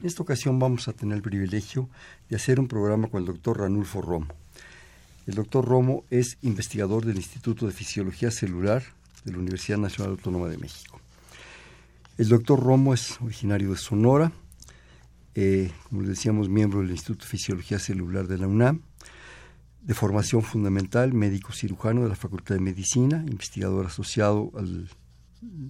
En esta ocasión vamos a tener el privilegio de hacer un programa con el doctor Ranulfo Romo. El doctor Romo es investigador del Instituto de Fisiología Celular de la Universidad Nacional Autónoma de México. El doctor Romo es originario de Sonora, eh, como le decíamos, miembro del Instituto de Fisiología Celular de la UNAM, de formación fundamental, médico cirujano de la Facultad de Medicina, investigador asociado al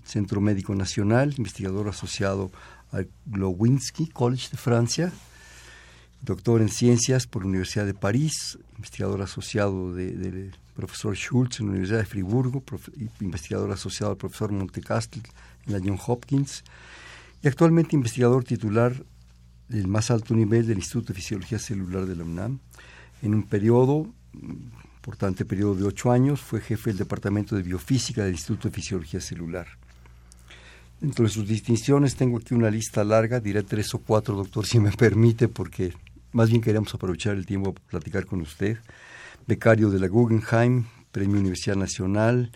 Centro Médico Nacional, investigador asociado al Glowinski College de Francia, doctor en ciencias por la Universidad de París, investigador asociado del profesor Schultz en la Universidad de Friburgo, investigador asociado al profesor Montecastle en la John Hopkins y actualmente investigador titular del más alto nivel del Instituto de Fisiología Celular de la UNAM. En un periodo, importante periodo de ocho años, fue jefe del Departamento de Biofísica del Instituto de Fisiología Celular. Dentro de sus distinciones tengo aquí una lista larga, diré tres o cuatro, doctor, si me permite, porque más bien queremos aprovechar el tiempo para platicar con usted. Becario de la Guggenheim, Premio Universidad Nacional,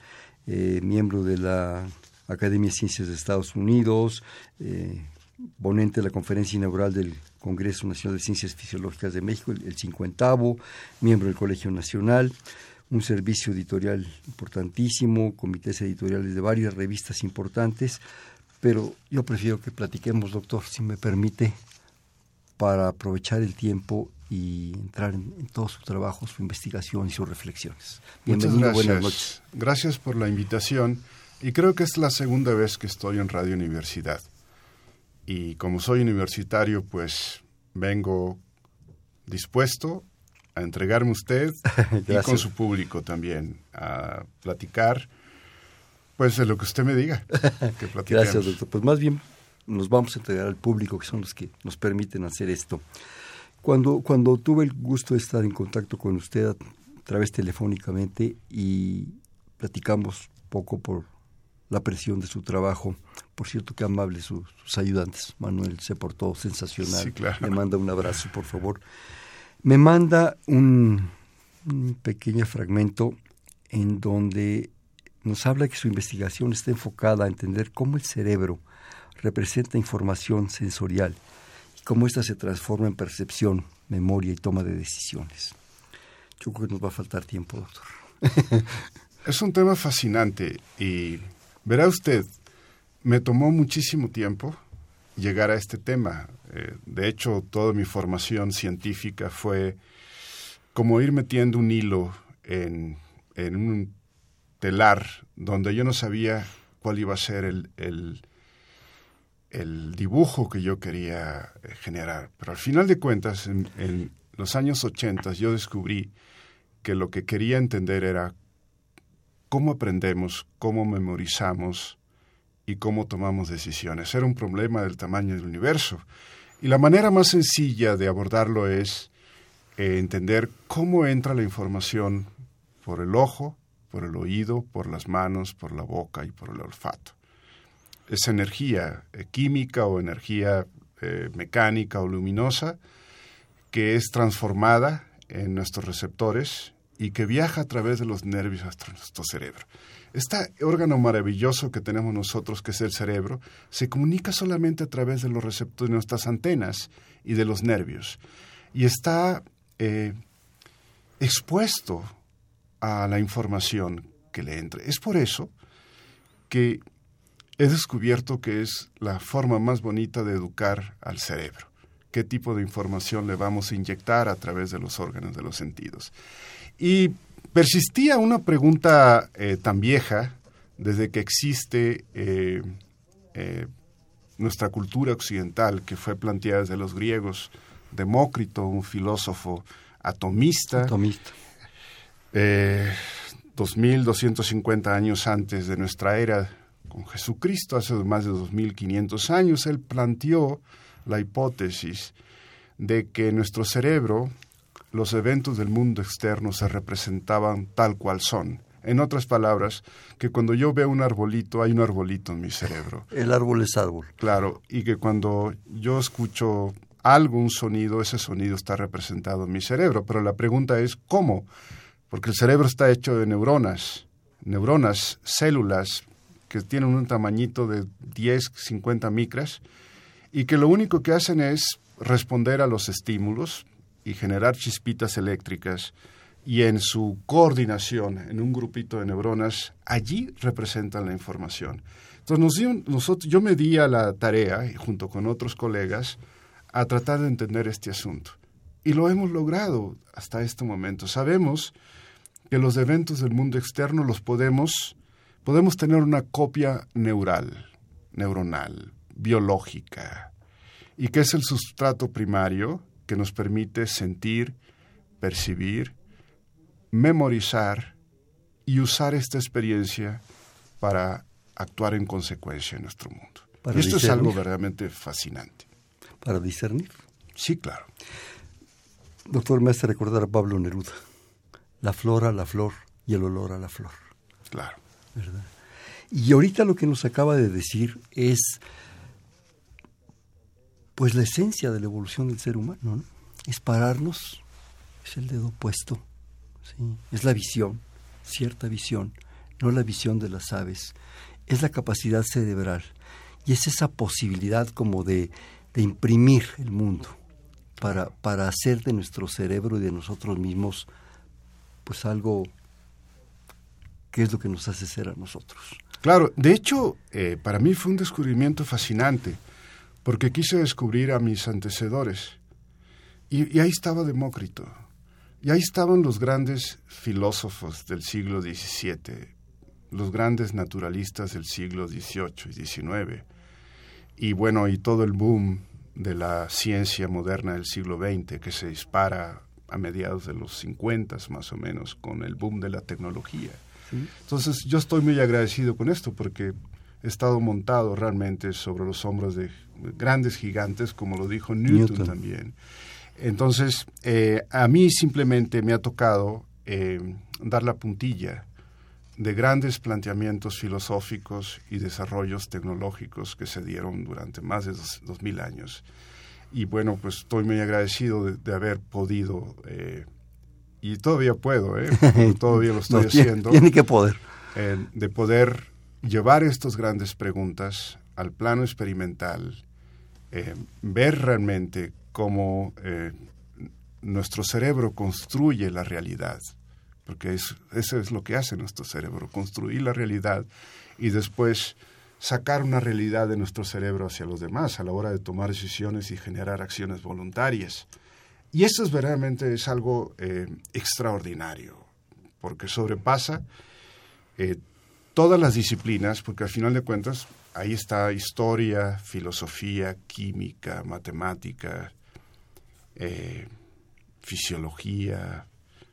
eh, miembro de la Academia de Ciencias de Estados Unidos, eh, ponente de la conferencia inaugural del Congreso Nacional de Ciencias Fisiológicas de México, el, el 50 miembro del Colegio Nacional, un servicio editorial importantísimo, comités editoriales de varias revistas importantes, pero yo prefiero que platiquemos, doctor, si me permite, para aprovechar el tiempo y entrar en, todo su trabajo, su investigación y sus reflexiones. Bienvenido, buenas noches. Gracias por la invitación y creo que es la segunda vez que estoy en Radio Universidad. Y como soy universitario, pues vengo dispuesto a entregarme usted y con su público también a platicar pues de lo que usted me diga. Que Gracias, doctor. Pues más bien nos vamos a entregar al público, que son los que nos permiten hacer esto. Cuando, cuando tuve el gusto de estar en contacto con usted a través telefónicamente y platicamos poco por la presión de su trabajo. Por cierto, qué amables sus, ayudantes. Manuel se portó sensacional. Sí, claro. Le manda un abrazo, por favor. Me manda un, pequeño fragmento en donde nos habla que su investigación está enfocada a entender cómo el cerebro representa información sensorial y cómo ésta se transforma en percepción, memoria y toma de decisiones. Yo creo que nos va a faltar tiempo, doctor. es un tema fascinante y verá usted, me tomó muchísimo tiempo llegar a este tema. Eh, de hecho, toda mi formación científica fue como ir metiendo un hilo en, en un telar donde yo no sabía cuál iba a ser el, el, dibujo que yo quería eh, generar. Pero al final de cuentas, en, los años 80 yo descubrí que lo que quería entender era cómo aprendemos, cómo memorizamos y cómo tomamos decisiones. Era un problema del tamaño del universo. Y la manera más sencilla de abordarlo es eh, entender cómo entra la información por el ojo, por el oído, por las manos, por la boca y por el olfato. Esa energía eh, química o energía eh, mecánica o luminosa que es transformada en nuestros receptores y que viaja a través de los nervios hasta nuestro cerebro. Este órgano maravilloso que tenemos nosotros, que es el cerebro, se comunica solamente a través de los receptores de nuestras antenas y de los nervios. Y está eh, expuesto a la información que le entre. Es por eso que he descubierto que es la forma más bonita de educar al cerebro. ¿Qué tipo de información le vamos a inyectar a través de los órganos de los sentidos? Y persistía una pregunta eh, tan vieja desde que existe eh, eh, nuestra cultura occidental, que fue planteada desde los griegos, Demócrito, un filósofo atomista, atomista. Eh, 2250 años antes de nuestra era, con Jesucristo, hace más de 2500 años, él planteó la hipótesis de que nuestro cerebro los eventos del mundo externo se representaban tal cual son. En otras palabras, que cuando yo veo un arbolito, hay un arbolito en mi cerebro. El árbol es árbol. Claro, y que cuando yo escucho algo, un sonido, ese sonido está representado en mi cerebro. Pero la pregunta es, ¿cómo? Porque el cerebro está hecho de neuronas, neuronas, células que tienen un tamañito de 10, 50 micras, y que lo único que hacen es responder a los estímulos y generar chispitas eléctricas y en su coordinación en un grupito de neuronas, allí representan la información. Entonces nosotros, yo me di a la tarea, junto con otros colegas, a tratar de entender este asunto. Y lo hemos logrado hasta este momento. Sabemos que los eventos del mundo externo los podemos, podemos tener una copia neural, neuronal, biológica, y que es el sustrato primario que nos permite sentir, percibir, memorizar y usar esta experiencia para actuar en consecuencia en nuestro mundo. y esto es algo verdaderamente fascinante. Para discernir. Sí, claro. Doctor, me hace recordar a Pablo Neruda. La flor a la flor y el olor a la flor. Claro. ¿Verdad? Y ahorita lo que nos acaba de decir es pues la esencia de la evolución del ser humano, ¿no? Es pararnos, es el dedo puesto, ¿sí? es la visión, cierta visión, no la visión de las aves, es la capacidad cerebral y es esa posibilidad como de, de imprimir el mundo para, para hacer de nuestro cerebro y de nosotros mismos pues algo que es lo que nos hace ser a nosotros. Claro, de hecho, eh, para mí fue un descubrimiento fascinante, porque quise descubrir a mis antecedores. Y, y ahí estaba Demócrito, y ahí estaban los grandes filósofos del siglo XVII, los grandes naturalistas del siglo XVIII y XIX, y bueno, y todo el boom de la ciencia moderna del siglo XX que se dispara a mediados de los 50 más o menos con el boom de la tecnología. Entonces yo estoy muy agradecido con esto porque he estado montado realmente sobre los hombros de grandes gigantes, como lo dijo Newton, también. Entonces, eh, a mí simplemente me ha tocado eh, dar la puntilla de grandes planteamientos filosóficos y desarrollos tecnológicos que se dieron durante más de dos, mil años. Y bueno, pues estoy muy agradecido de, haber podido, eh, y todavía puedo, ¿eh? todavía lo estoy haciendo. Tiene que poder. de poder llevar estas grandes preguntas al plano experimental, eh, ver realmente cómo eh, nuestro cerebro construye la realidad porque eso es lo que hace nuestro cerebro, construir la realidad y después sacar una realidad de nuestro cerebro hacia los demás a la hora de tomar decisiones y generar acciones voluntarias. Y eso es verdaderamente es algo eh, extraordinario, porque sobrepasa todas las disciplinas, porque al final de cuentas ahí está historia, filosofía, química, matemática, eh, fisiología,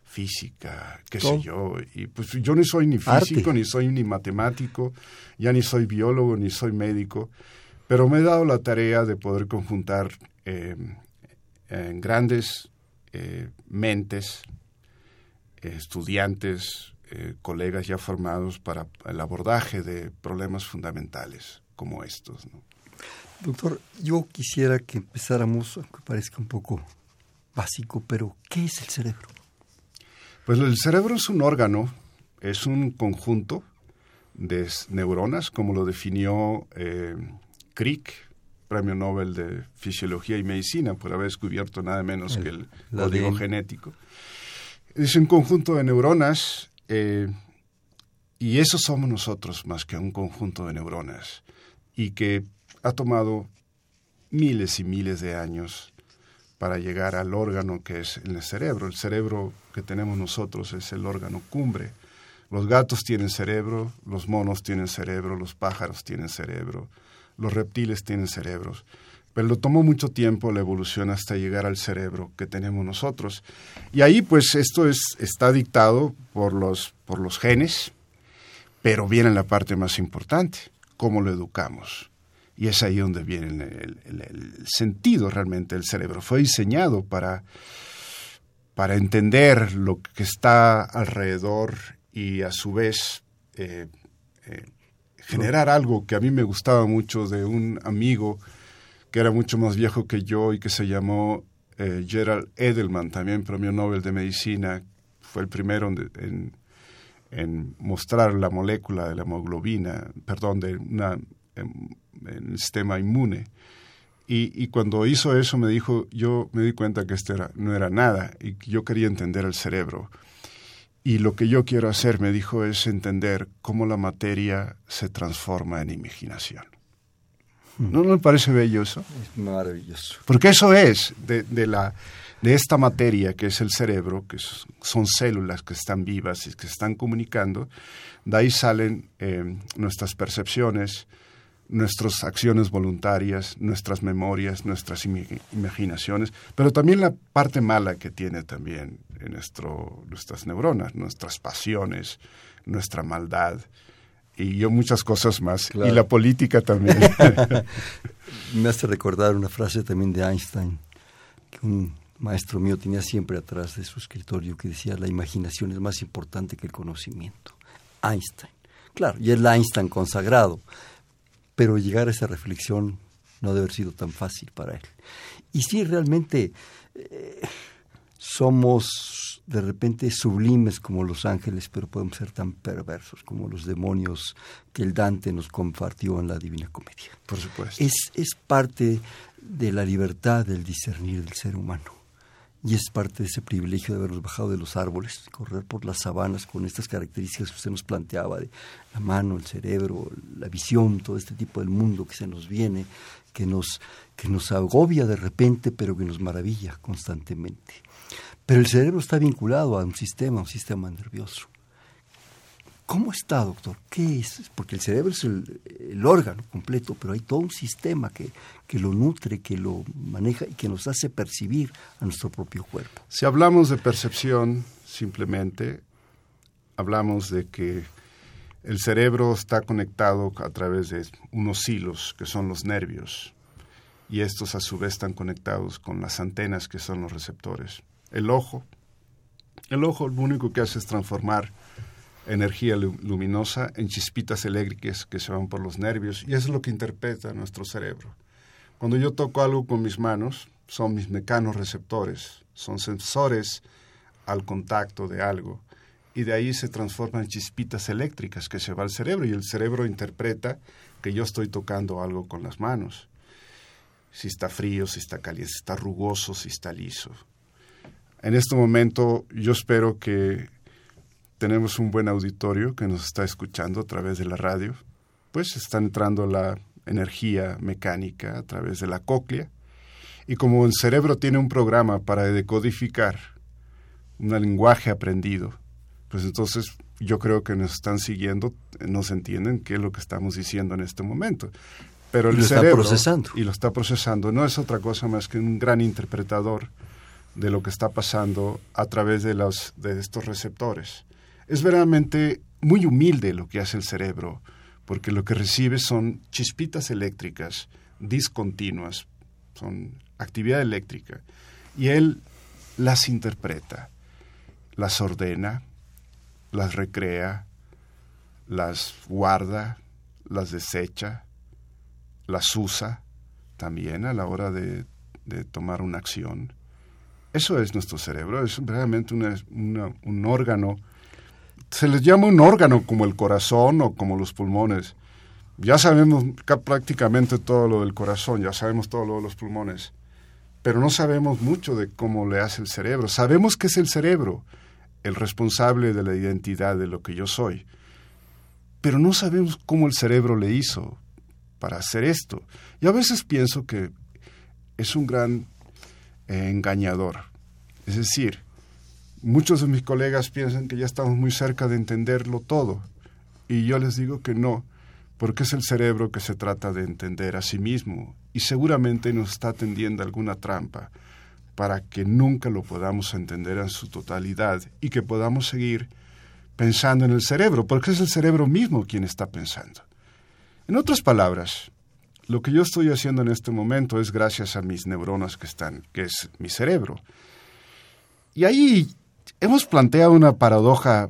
física, qué sé yo. Y pues yo ni soy ni físico, ni soy ni matemático, ya ni soy biólogo, ni soy médico, pero me he dado la tarea de poder conjuntar em, en grandes eh, mentes, estudiantes, eh, colegas ya formados para el abordaje de problemas fundamentales como estos. Doctor, yo quisiera que empezáramos, aunque parezca un poco básico, pero ¿qué es el cerebro? Pues el cerebro es un órgano, es un conjunto de neuronas, como lo definió eh, Crick, premio Nobel de Fisiología y Medicina, por haber descubierto nada menos que el código genético. Es un conjunto de neuronas eh, y eso somos nosotros más que un conjunto de neuronas y que ha tomado miles y miles de años para llegar al órgano que es el cerebro. El cerebro que tenemos nosotros es el órgano cumbre. Los gatos tienen cerebro, los monos tienen cerebro, los pájaros tienen cerebro, los reptiles tienen cerebros. Pero lo tomó mucho tiempo la evolución hasta llegar al cerebro que tenemos nosotros. Y ahí pues esto es, está dictado por los, por los genes, pero viene la parte más importante, cómo lo educamos. Y es ahí donde viene el, sentido realmente del cerebro. Fue diseñado para, para entender lo que está alrededor y a su vez eh, eh, generar algo que a mí me gustaba mucho de un amigo era mucho más viejo que yo y que se llamó eh, Gerald Edelman, también premio Nobel de Medicina, fue el primero en, en, mostrar la molécula de la hemoglobina, perdón, de el sistema inmune. Y, cuando hizo eso me dijo, yo me di cuenta que esto era, no era nada y yo quería entender el cerebro. Y lo que yo quiero hacer, me dijo, es entender cómo la materia se transforma en imaginación. ¿No, me parece bello eso? Es maravilloso. Porque eso es de, de, la, de esta materia que es el cerebro, que son células que están vivas y que están comunicando, de ahí salen eh, nuestras percepciones, nuestras acciones voluntarias, nuestras memorias, nuestras imaginaciones, pero también la parte mala que tiene también en nuestro, nuestras neuronas, nuestras pasiones, nuestra maldad y yo muchas cosas más. Y la política también. Me hace recordar una frase también de Einstein, que un maestro mío tenía siempre atrás de su escritorio, que decía, la imaginación es más importante que el conocimiento. Einstein. Claro, y es el Einstein consagrado, pero llegar a esa reflexión no debe haber sido tan fácil para él. Y sí, realmente eh, somos de repente sublimes como los ángeles, pero podemos ser tan perversos como los demonios que el Dante nos compartió en la Divina Comedia. Por supuesto. Es, es parte de la libertad del discernir del ser humano. Y es parte de ese privilegio de habernos bajado de los árboles, correr por las sabanas con estas características que usted nos planteaba de la mano, el cerebro, la visión, todo este tipo del mundo que se nos viene, que nos, que nos agobia de repente, pero que nos maravilla constantemente. Pero el cerebro está vinculado a un sistema, un sistema nervioso. ¿Cómo está, doctor? ¿Qué es? Porque el cerebro es el, órgano completo, pero hay todo un sistema que, que, lo nutre, que lo maneja y que nos hace percibir a nuestro propio cuerpo. Si hablamos de percepción, simplemente hablamos de que el cerebro está conectado a través de unos hilos que son los nervios y estos a su vez están conectados con las antenas que son los receptores el ojo. El ojo lo único que hace es transformar energía luminosa en chispitas eléctricas que se van por los nervios y eso es lo que interpreta nuestro cerebro. Cuando yo toco algo con mis manos, son mis mecanos receptores, son sensores al contacto de algo y de ahí se transforman chispitas eléctricas que se va al cerebro y el cerebro interpreta que yo estoy tocando algo con las manos. Si está frío, si está caliente, si está rugoso, si está liso en este momento yo espero que tenemos un buen auditorio que nos está escuchando a través de la radio. Pues está entrando la energía mecánica a través de la cóclea. Y como el cerebro tiene un programa para decodificar un lenguaje aprendido, pues entonces yo creo que nos están siguiendo, nos entienden qué es lo que estamos diciendo en este momento. Pero el lo cerebro, está procesando. Y lo está procesando. No es otra cosa más que un gran interpretador de lo que está pasando a través de, los, de estos receptores. Es verdaderamente muy humilde lo que hace el cerebro, porque lo que recibe son chispitas eléctricas discontinuas, son actividad eléctrica, y él las interpreta, las ordena, las recrea, las guarda, las desecha, las usa también a la hora de, de tomar una acción eso es nuestro cerebro, es realmente un órgano. Se les llama un órgano como el corazón o como los pulmones. Ya sabemos prácticamente todo lo del corazón, ya sabemos todo lo de los pulmones, pero no sabemos mucho de cómo le hace el cerebro. Sabemos que es el cerebro el responsable de la identidad de lo que yo soy, pero no sabemos cómo el cerebro le hizo para hacer esto. Y a veces pienso que es un gran engañador. Es decir, muchos de mis colegas piensan que ya estamos muy cerca de entenderlo todo y yo les digo que no, porque es el cerebro que se trata de entender a sí mismo y seguramente nos está tendiendo alguna trampa para que nunca lo podamos entender en su totalidad y que podamos seguir pensando en el cerebro, porque es el cerebro mismo quien está pensando. En otras palabras, lo que yo estoy haciendo en este momento es gracias a mis neuronas que están, que es mi cerebro. Y ahí hemos planteado una paradoja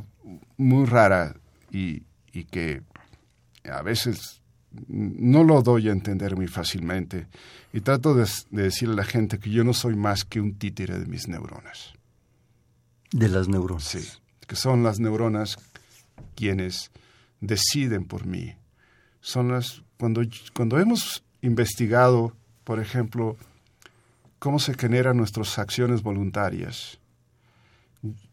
muy rara y, y que a veces no lo doy a entender muy fácilmente y trato de, de, decirle a la gente que yo no soy más que un títere de mis neuronas. De las neuronas. Sí, que son las neuronas quienes deciden por mí. Son las cuando cuando hemos investigado, por ejemplo, cómo se generan nuestras acciones voluntarias.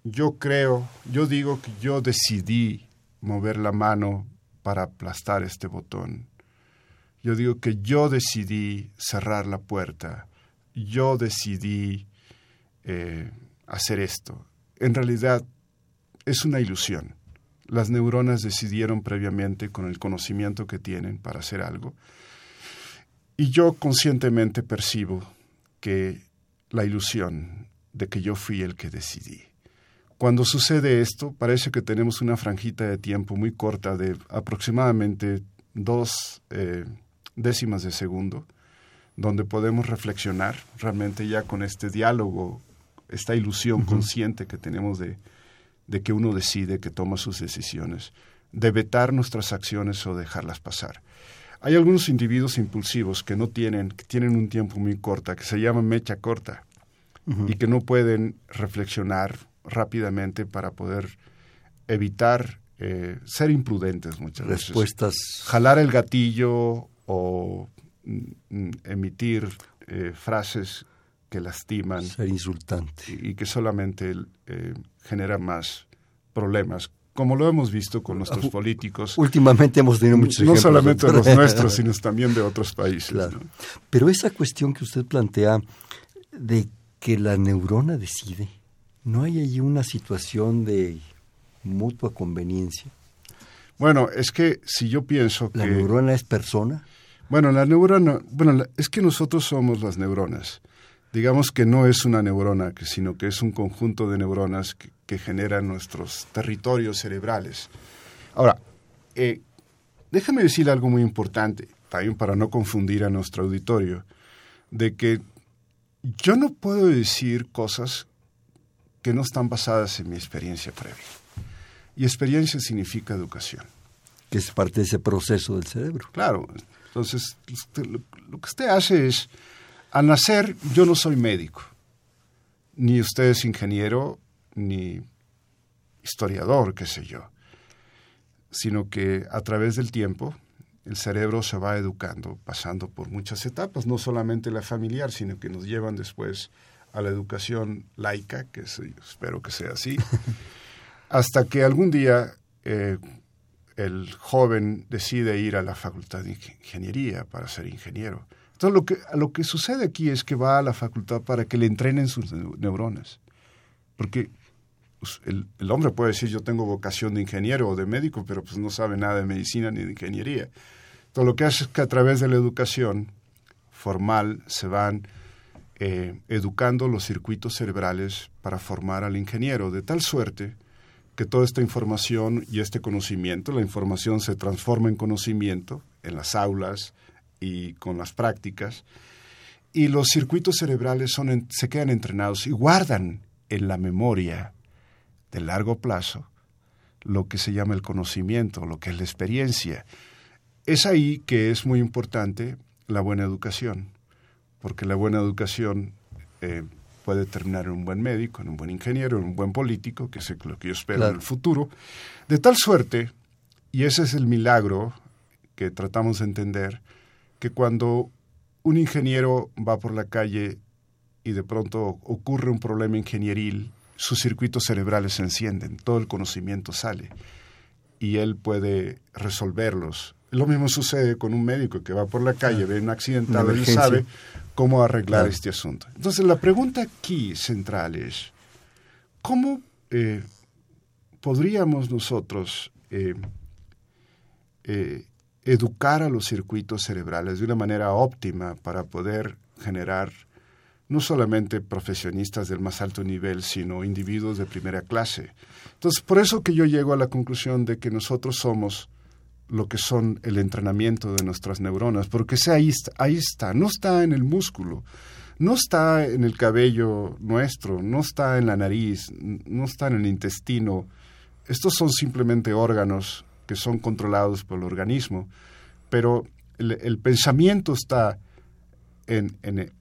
Yo creo, yo digo que yo decidí mover la mano para aplastar este botón. Yo digo que yo decidí cerrar la puerta. Yo decidí eh, hacer esto. En realidad es una ilusión. Las neuronas decidieron previamente con el conocimiento que tienen para hacer algo. Y yo conscientemente percibo que la ilusión de que yo fui el que decidí. Cuando sucede esto, parece que tenemos una franjita de tiempo muy corta de aproximadamente dos eh, décimas de segundo, donde podemos reflexionar realmente ya con este diálogo, esta ilusión uh -huh. consciente que tenemos de, de que uno decide, que toma sus decisiones, de vetar nuestras acciones o dejarlas pasar. Hay algunos individuos impulsivos que no tienen, que tienen un tiempo muy corta, que se llama mecha corta, uh -huh. y que no pueden reflexionar rápidamente para poder evitar eh, ser imprudentes muchas Respuestas. veces. Jalar el gatillo o mm, emitir eh, frases que lastiman. Ser insultante. Y, y que solamente eh, generan más problemas como lo hemos visto con nuestros políticos. Últimamente hemos tenido muchos ejemplos. No solamente los nuestros, sino también de otros países. Claro. ¿no? Pero esa cuestión que usted plantea de que la neurona decide, ¿no hay allí una situación de mutua conveniencia? Bueno, es que si yo pienso ¿La que... ¿La neurona es persona? Bueno, la neurona... Bueno, es que nosotros somos las neuronas digamos que no es una neurona, sino que es un conjunto de neuronas que, que generan nuestros territorios cerebrales. Ahora, eh, déjame decir algo muy importante, también para no confundir a nuestro auditorio, de que yo no puedo decir cosas que no están basadas en mi experiencia previa. Y experiencia significa educación. Que es parte de ese proceso del cerebro. Claro. Entonces, lo que usted hace es al nacer yo no soy médico, ni usted es ingeniero, ni historiador, qué sé yo, sino que a través del tiempo el cerebro se va educando, pasando por muchas etapas, no solamente la familiar, sino que nos llevan después a la educación laica, que es, espero que sea así, hasta que algún día eh, el joven decide ir a la facultad de ingeniería para ser ingeniero. Entonces, lo que, lo que sucede aquí es que va a la facultad para que le entrenen sus neuronas. Porque pues, el, hombre puede decir, yo tengo vocación de ingeniero o de médico, pero pues no sabe nada de medicina ni de ingeniería. Entonces, lo que hace es que a través de la educación formal se van eh, educando los circuitos cerebrales para formar al ingeniero, de tal suerte que toda esta información y este conocimiento, la información se transforma en conocimiento en las aulas, y con las prácticas, y los circuitos cerebrales son en, se quedan entrenados y guardan en la memoria de largo plazo lo que se llama el conocimiento, lo que es la experiencia. Es ahí que es muy importante la buena educación, porque la buena educación eh, puede terminar en un buen médico, en un buen ingeniero, en un buen político, que es lo que yo espero claro. en el futuro, de tal suerte, y ese es el milagro que tratamos de entender, que cuando un ingeniero va por la calle y de pronto ocurre un problema ingenieril, sus circuitos cerebrales se encienden, todo el conocimiento sale y él puede resolverlos. Lo mismo sucede con un médico que va por la calle, ve un accidente, él sabe cómo arreglar claro. este asunto. Entonces la pregunta aquí central es, ¿cómo eh, podríamos nosotros eh, eh, educar a los circuitos cerebrales de una manera óptima para poder generar no solamente profesionistas del más alto nivel, sino individuos de primera clase. Entonces, por eso que yo llego a la conclusión de que nosotros somos lo que son el entrenamiento de nuestras neuronas, porque ahí, está, ahí está, no está en el músculo, no está en el cabello nuestro, no está en la nariz, no está en el intestino. Estos son simplemente órganos que son controlados por el organismo, pero el, pensamiento está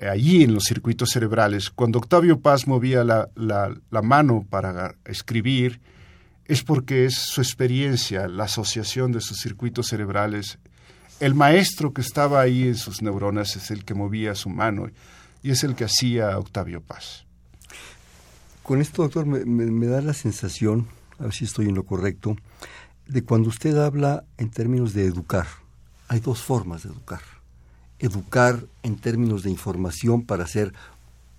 allí en los circuitos cerebrales. Cuando Octavio Paz movía la, la mano para escribir, es porque es su experiencia, la asociación de sus circuitos cerebrales. El maestro que estaba ahí en sus neuronas es el que movía su mano y es el que hacía Octavio Paz. Con esto, doctor, me, da la sensación, a ver si estoy en lo correcto, de cuando usted habla en términos de educar. Hay dos formas de educar. Educar en términos de información para ser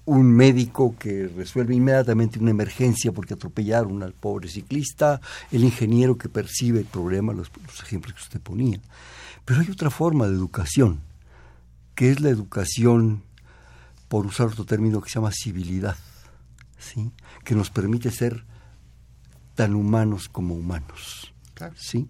un médico que resuelve inmediatamente una emergencia porque atropellaron al pobre ciclista, el ingeniero que percibe el problema, los, ejemplos que usted ponía. Pero hay otra forma de educación, que es la educación, por usar otro término que se llama civilidad, ¿sí? que nos permite ser tan humanos como humanos. ¿Sí?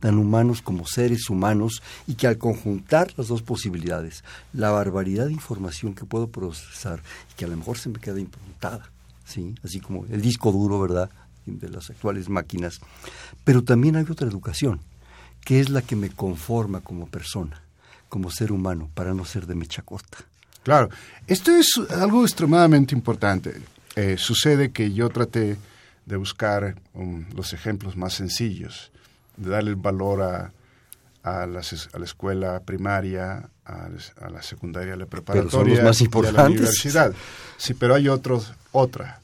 tan humanos como seres humanos y que al conjuntar las dos posibilidades, la barbaridad de información que puedo procesar y que a lo mejor se me queda improntada, ¿sí? así como el disco duro, ¿verdad?, de las actuales máquinas, pero también hay otra educación, que es la que me conforma como persona, como ser humano, para no ser de mecha corta. Claro, esto es algo extremadamente importante. Eh, sucede que yo traté de buscar um, los ejemplos más sencillos de darle valor a, a, la, a la escuela primaria, a, la secundaria, a la preparatoria más y a la universidad. Sí, pero hay otros, otra,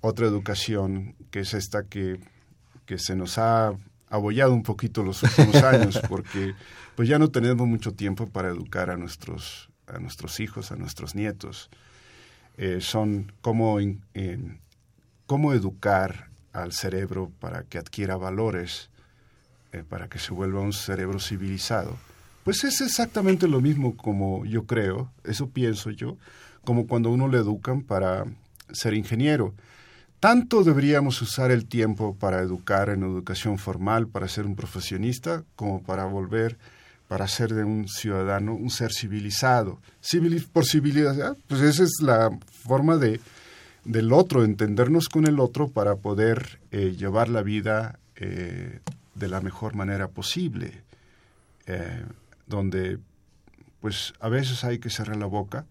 otra educación que es esta que, que se nos ha abollado un poquito los últimos años porque pues ya no tenemos mucho tiempo para educar a nuestros, a nuestros hijos, a nuestros nietos. Eh, son cómo, cómo educar al cerebro para que adquiera valores eh, para que se vuelva un cerebro civilizado. Pues es exactamente lo mismo como yo creo, eso pienso yo, como cuando uno le educan para ser ingeniero. Tanto deberíamos usar el tiempo para educar en educación formal, para ser un profesionista, como para volver, para ser de un ciudadano, un ser civilizado. por civilidad, pues esa es la forma de, del otro, entendernos con el otro para poder eh, llevar la vida eh, de la mejor manera posible, eh, donde pues a veces hay que cerrar la boca,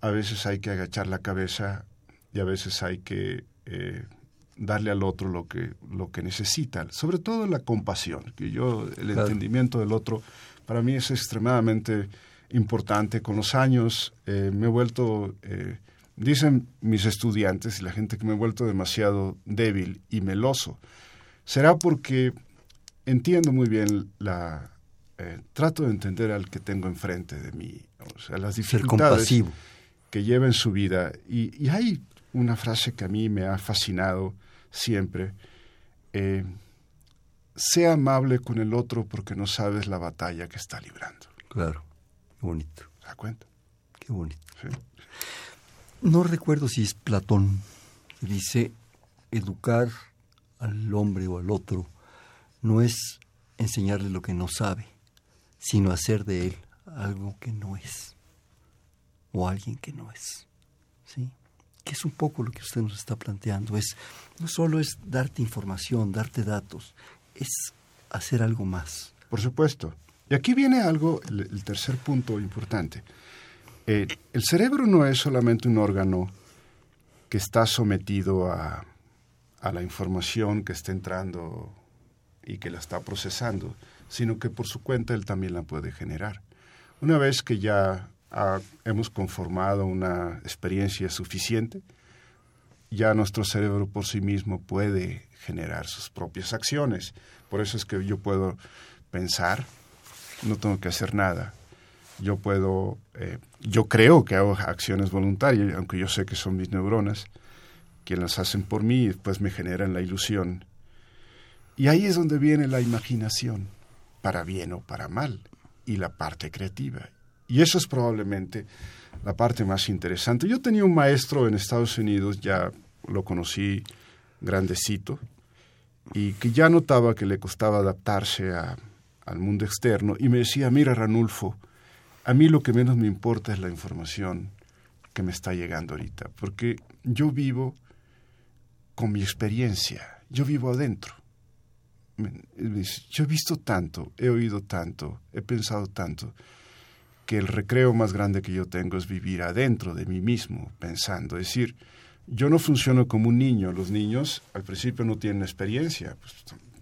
a veces hay que agachar la cabeza y a veces hay que darle al otro lo que, lo que necesita, sobre todo la compasión, que yo, el entendimiento del otro, para mí es extremadamente importante. Con los años me he vuelto, dicen mis estudiantes y la gente que me he vuelto demasiado débil y meloso será porque entiendo muy bien la... Eh, trato de entender al que tengo enfrente de mí, o sea, las dificultades que lleva en su vida. Y, hay una frase que a mí me ha fascinado siempre. Eh, sea amable con el otro porque no sabes la batalla que está librando. Claro, qué bonito. ¿Se da cuenta? Qué bonito. No recuerdo si es Platón dice educar al hombre o al otro no es enseñarle lo que no sabe, sino hacer de él algo que no es o alguien que no es. ¿Sí? Que es un poco lo que usted nos está planteando. Es, no solo es darte información, darte datos, es hacer algo más. Por supuesto. Y aquí viene algo, el, tercer punto importante. Eh, el cerebro no es solamente un órgano que está sometido a a la información que está entrando y que la está procesando, sino que por su cuenta él también la puede generar. Una vez que ya hemos conformado una experiencia suficiente, ya nuestro cerebro por sí mismo puede generar sus propias acciones. Por eso es que yo puedo pensar, no tengo que hacer nada. Yo puedo, eh, yo creo que hago acciones voluntarias, aunque yo sé que son mis neuronas, quien las hacen por mí y después me generan la ilusión. Y ahí es donde viene la imaginación, para bien o para mal, y la parte creativa. Y eso es probablemente la parte más interesante. Yo tenía un maestro en Estados Unidos, ya lo conocí grandecito, y que ya notaba que le costaba adaptarse a, al mundo externo y me decía, mira Ranulfo, a mí lo que menos me importa es la información que me está llegando ahorita, porque yo vivo con mi experiencia, yo vivo adentro. Yo he visto tanto, he oído tanto, he pensado tanto, que el recreo más grande que yo tengo es vivir adentro de mí mismo, pensando. Es decir, yo no funciono como un niño. Los niños al principio no tienen experiencia, pues,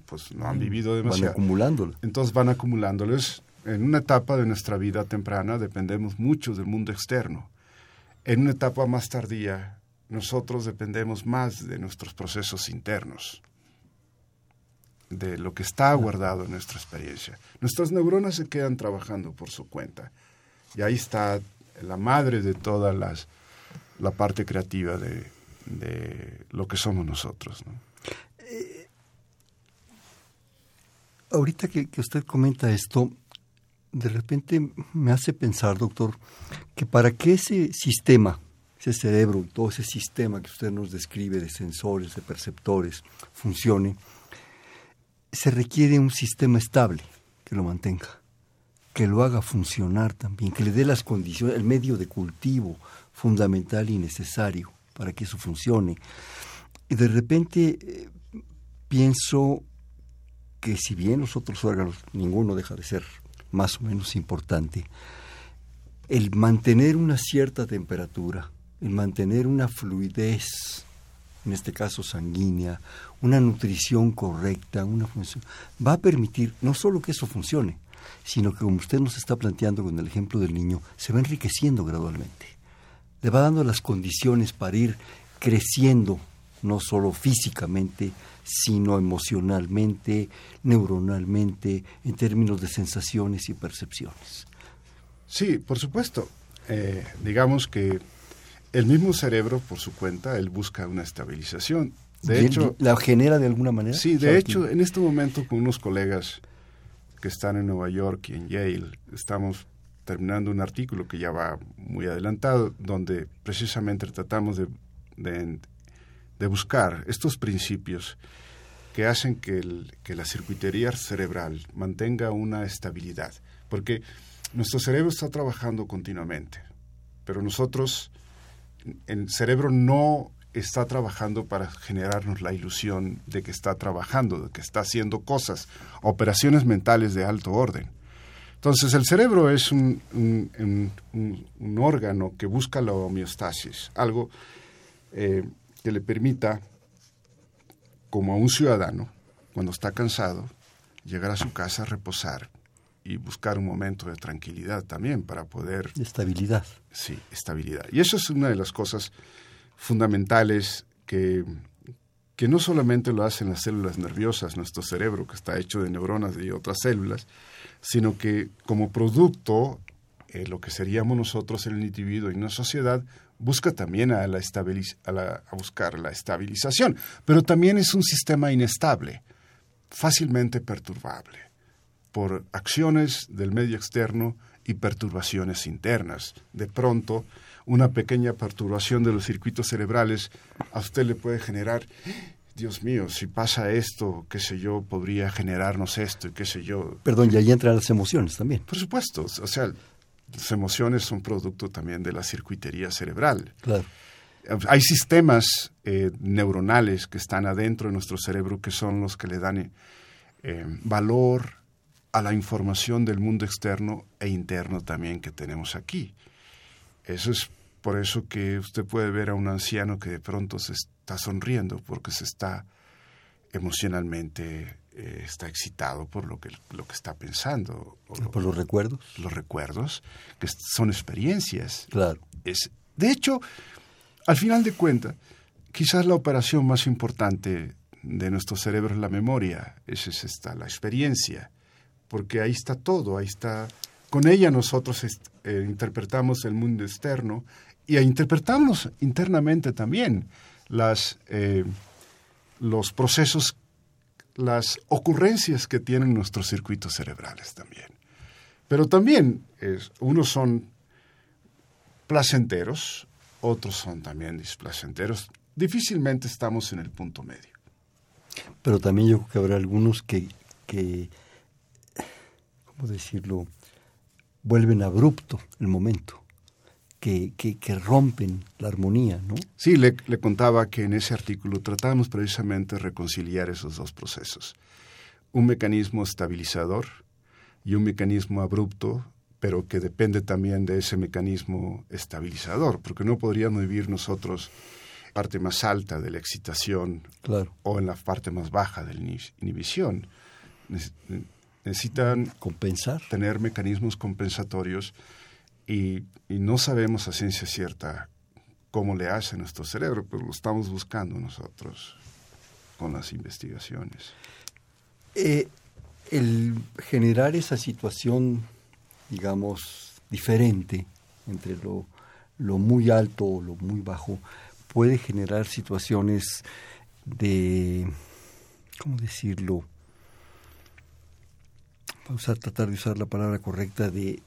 pues no han mm, vivido demasiado. Van acumulándolo. Entonces van acumulándoles. En una etapa de nuestra vida temprana dependemos mucho del mundo externo. En una etapa más tardía, nosotros dependemos más de nuestros procesos internos, de lo que está guardado en nuestra experiencia. Nuestras neuronas se quedan trabajando por su cuenta. Y ahí está la madre de todas las la parte creativa de, lo que somos nosotros. Eh, ahorita que, usted comenta esto, de repente me hace pensar, doctor, que para que ese sistema, ese cerebro, todo ese sistema que usted nos describe de sensores, de perceptores, funcione, se requiere un sistema estable que lo mantenga, que lo haga funcionar también, que le dé las condiciones, el medio de cultivo, fundamental y necesario para que eso funcione. Y de repente eh, pienso que si bien los otros órganos, ninguno deja de ser más o menos importante, el mantener una cierta temperatura, el mantener una fluidez, en este caso sanguínea, una nutrición correcta, una función, va a permitir no solo que eso funcione, sino que como usted nos está planteando con el ejemplo del niño, se va enriqueciendo gradualmente. Le va dando las condiciones para ir creciendo, no solo físicamente, sino emocionalmente, neuronalmente, en términos de sensaciones y percepciones. Sí, por supuesto. Eh, digamos que el mismo cerebro, por su cuenta, él busca una estabilización. De hecho, ¿La genera de alguna manera? Sí, de hecho, en este momento con unos colegas que están en Nueva York y en Yale, estamos terminando un artículo que ya va muy adelantado, donde precisamente tratamos de, de, buscar estos principios que hacen que, el, que la circuitería cerebral mantenga una estabilidad. Porque nuestro cerebro está trabajando continuamente, pero nosotros, el cerebro no está trabajando para generarnos la ilusión de que está trabajando, de que está haciendo cosas, operaciones mentales de alto orden. Entonces, el cerebro es un, un, órgano que busca la homeostasis, algo eh, que le permita, como a un ciudadano, cuando está cansado, llegar a su casa, reposar y buscar un momento de tranquilidad también para poder... Estabilidad. Sí, estabilidad. Y eso es una de las cosas fundamentales que, que no solamente lo hacen las células nerviosas, nuestro cerebro, que está hecho de neuronas y otras células, sino que como producto, eh, lo que seríamos nosotros en el individuo y en la sociedad, busca también a, la a, buscar la estabilización, pero también es un sistema inestable, fácilmente perturbable por acciones del medio externo y perturbaciones internas. De pronto, una pequeña perturbación de los circuitos cerebrales a usted le puede generar Dios mío, si pasa esto, qué sé yo, podría generarnos esto y qué sé yo. Perdón, y ahí entran las emociones también. Por supuesto, o sea, las emociones son producto también de la circuitería cerebral. Claro. Hay sistemas eh, neuronales que están adentro de nuestro cerebro que son los que le dan eh, valor a la información del mundo externo e interno también que tenemos aquí. Eso es por eso que usted puede ver a un anciano que de pronto se está sonriendo porque se está emocionalmente eh, está excitado por lo que lo que está pensando por los recuerdos. los recuerdos que son experiencias. Claro. Es de hecho al final de cuentas quizás la operación más importante de nuestro cerebro es la memoria esa es esta la experiencia porque ahí está todo ahí está con ella nosotros eh, interpretamos el mundo externo y interpretamos internamente también las, eh, los procesos, las ocurrencias que tienen nuestros circuitos cerebrales también. Pero también unos son placenteros, otros son también displacenteros. Difícilmente estamos en el punto medio. Pero también yo creo que habrá algunos que, que ¿cómo decirlo? Vuelven abrupto el momento, que, que, que rompen la armonía, ¿no? Sí, le, le contaba que en ese artículo tratamos precisamente de reconciliar esos dos procesos. Un mecanismo estabilizador y un mecanismo abrupto pero que depende también de ese mecanismo estabilizador, porque no podríamos vivir nosotros parte más alta de la excitación o en la parte más baja de la inhibición. Necesitan compensar, tener mecanismos compensatorios y, no sabemos a ciencia cierta cómo le hace nuestro cerebro, pero lo estamos buscando nosotros con las investigaciones. Eh, el generar esa situación digamos, diferente entre lo, lo muy alto o lo muy bajo, puede generar situaciones de, ¿cómo decirlo? Vamos a tratar de usar la palabra correcta, de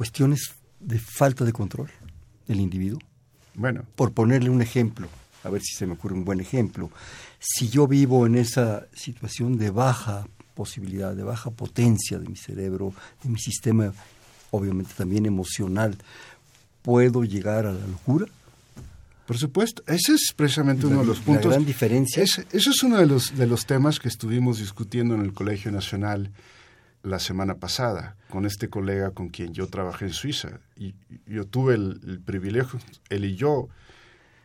cuestiones de falta de control del individuo. Bueno. Por ponerle un ejemplo, a ver si se me ocurre un buen ejemplo. Si yo vivo en esa situación de baja posibilidad de baja potencia de mi cerebro, de mi sistema, obviamente también emocional, ¿puedo llegar a la locura? Por supuesto, ese es precisamente uno de los puntos. La gran diferencia. eso es uno de los, de los temas que estuvimos discutiendo en el Colegio Nacional la semana pasada con este colega con quien yo trabajé en Suiza. Y yo tuve el, privilegio, él y yo,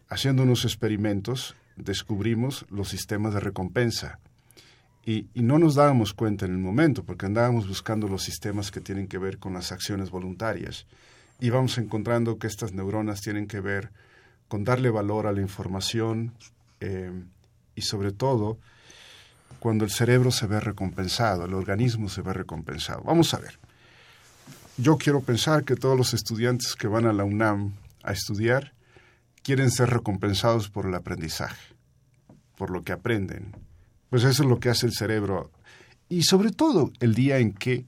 haciendo unos experimentos, descubrimos los sistemas de recompensa y, no nos dábamos cuenta en el momento, porque andábamos buscando los sistemas que tienen que ver con las acciones voluntarias. Y vamos encontrando que estas neuronas tienen que ver con darle valor a la información eh, y sobre todo cuando el cerebro se ve recompensado, el organismo se ve recompensado. Vamos a ver. Yo quiero pensar que todos los estudiantes que van a la UNAM a estudiar quieren ser recompensados por el aprendizaje, por lo que aprenden, pues eso es lo que hace el cerebro. Y sobre todo el día en que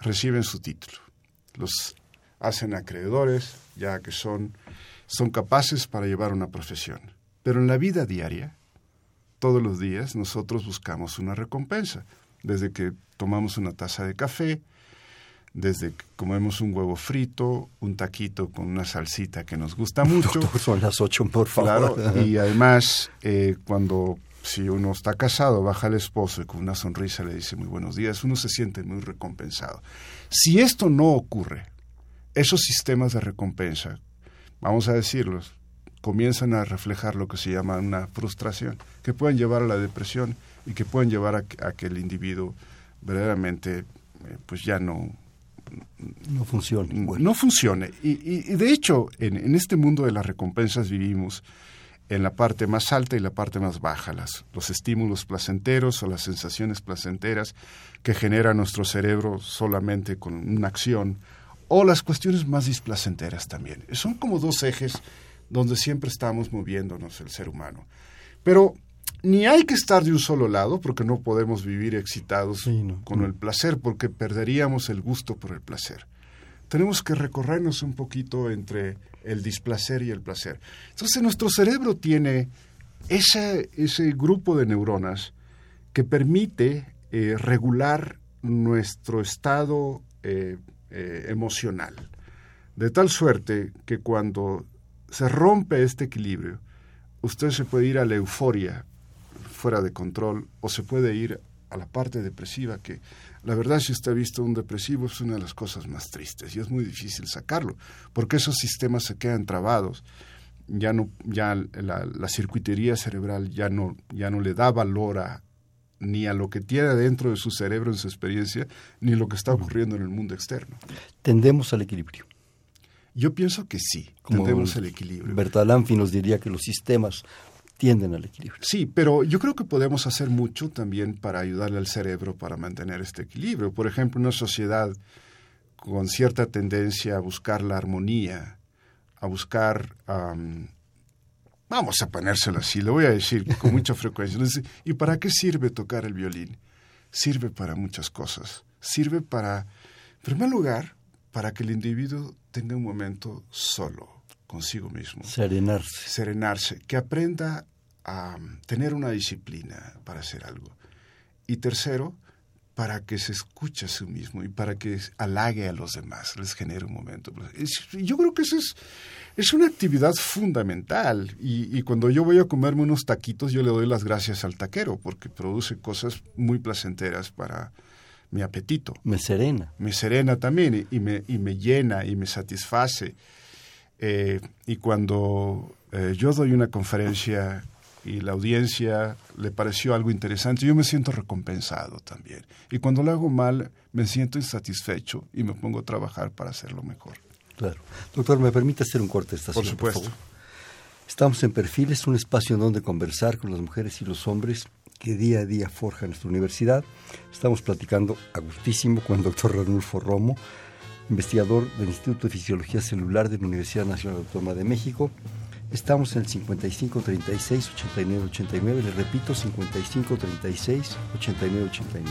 reciben su título. Los hacen acreedores, ya que son, son capaces para llevar una profesión. Pero en la vida diaria, todos los días, nosotros buscamos una recompensa. Desde que tomamos una taza de café, desde que comemos un huevo frito, un taquito con una salsita que nos gusta mucho. son las ocho, por favor. Claro, y además, eh, cuando si uno está casado, baja el esposo y con una sonrisa le dice muy buenos días, uno se siente muy recompensado. Si esto no ocurre, esos sistemas de recompensa, vamos a decirlos, comienzan a reflejar lo que se llama una frustración, que pueden llevar a la depresión y que pueden llevar a, que el individuo verdaderamente eh, pues ya no no funcione no funcione y, de hecho en, en, este mundo de las recompensas vivimos en la parte más alta y la parte más baja, las, los estímulos placenteros o las sensaciones placenteras que genera nuestro cerebro solamente con una acción, o las cuestiones más displacenteras también. Son como dos ejes donde siempre estamos moviéndonos el ser humano. Pero ni hay que estar de un solo lado, porque no podemos vivir excitados con el placer, porque perderíamos el gusto por el placer. Tenemos que recorrernos un poquito entre el displacer y el placer. Entonces nuestro cerebro tiene ese, ese grupo de neuronas que permite eh, regular nuestro estado eh, eh, emocional, de tal suerte que cuando se rompe este equilibrio, usted se puede ir a la euforia fuera de control o se puede ir a la parte depresiva que la verdad, si usted ha visto un depresivo, es una de las cosas más tristes y es muy difícil sacarlo, porque esos sistemas se quedan trabados. Ya no, ya la, la circuitería cerebral ya no, ya no le da valor a, ni a lo que tiene dentro de su cerebro en su experiencia, ni lo que está ocurriendo en el mundo externo. Tendemos al equilibrio. Yo pienso que sí, tendemos al equilibrio. Bertalanffy nos diría que los sistemas tienden al equilibrio. Sí, pero yo creo que podemos hacer mucho también para ayudarle al cerebro para mantener este equilibrio. Por ejemplo, una sociedad con cierta tendencia a buscar la armonía, a buscar, vamos a ponérselo así, lo voy a decir con mucha frecuencia. ¿Y para qué sirve tocar el violín? Sirve para muchas cosas. Sirve para, en primer lugar, para que el individuo tenga un momento solo consigo mismo. Serenarse. Serenarse, que aprenda a tener una disciplina para hacer algo. Y tercero, para que se escuche a sí mismo y para que halague a los demás, les genere un momento. yo creo que eso es, es una actividad fundamental y, y, cuando yo voy a comerme unos taquitos yo le doy las gracias al taquero porque produce cosas muy placenteras para mi apetito. Me serena. Me serena también y, me, y me llena y me satisface. Eh, y cuando eh, yo doy una conferencia y la audiencia le pareció algo interesante, yo me siento recompensado también. Y cuando lo hago mal, me siento insatisfecho y me pongo a trabajar para hacerlo mejor. Claro. Doctor, ¿me permite hacer un corte de estación? Por supuesto. Estamos en Perfiles, un espacio en donde conversar con las mujeres y los hombres que día a día forja nuestra universidad. Estamos platicando a gustísimo con el doctor Ranulfo Romo, investigador del Instituto de Fisiología Celular de la Universidad Nacional Autónoma de México. Estamos en el 5536 8989, le repito, 5536 8989.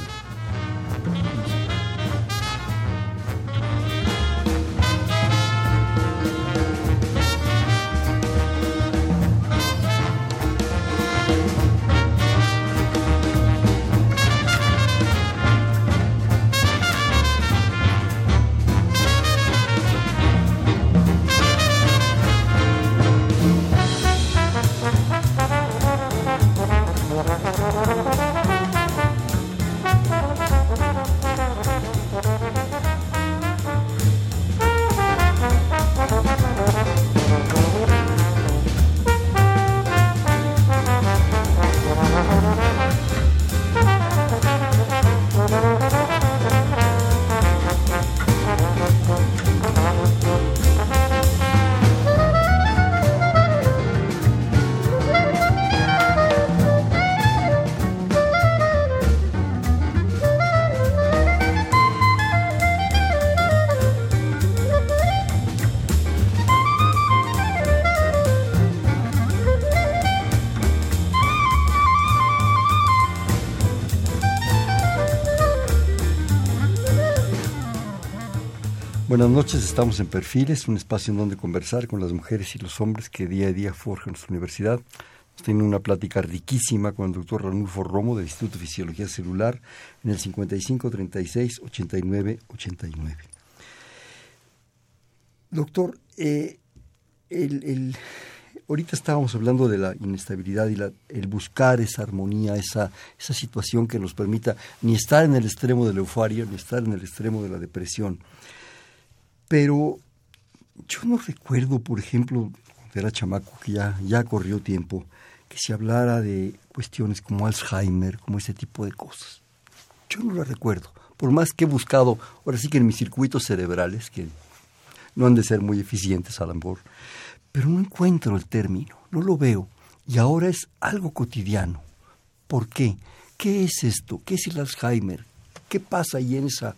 Buenas noches, estamos en Perfiles, un espacio en donde conversar con las mujeres y los hombres que día a día forjan nuestra universidad. Tenido una plática riquísima con el doctor Ranulfo Romo del Instituto de Fisiología Celular en el 5536 89 89. Doctor, eh, el, ahorita estábamos hablando de la inestabilidad y la, el buscar esa armonía, esa, esa situación que nos permita ni estar en el extremo de la euforia, ni estar en el extremo de la depresión. Pero yo no recuerdo, por ejemplo, cuando era chamaco, que ya, ya corrió tiempo, que se hablara de cuestiones como Alzheimer, como ese tipo de cosas. Yo no lo recuerdo. Por más que he buscado, ahora sí que en mis circuitos cerebrales, que no han de ser muy eficientes a lo mejor, pero no encuentro el término, no lo veo. Y ahora es algo cotidiano. ¿Por qué? ¿Qué es esto? ¿Qué es el Alzheimer? ¿Qué pasa ahí en esa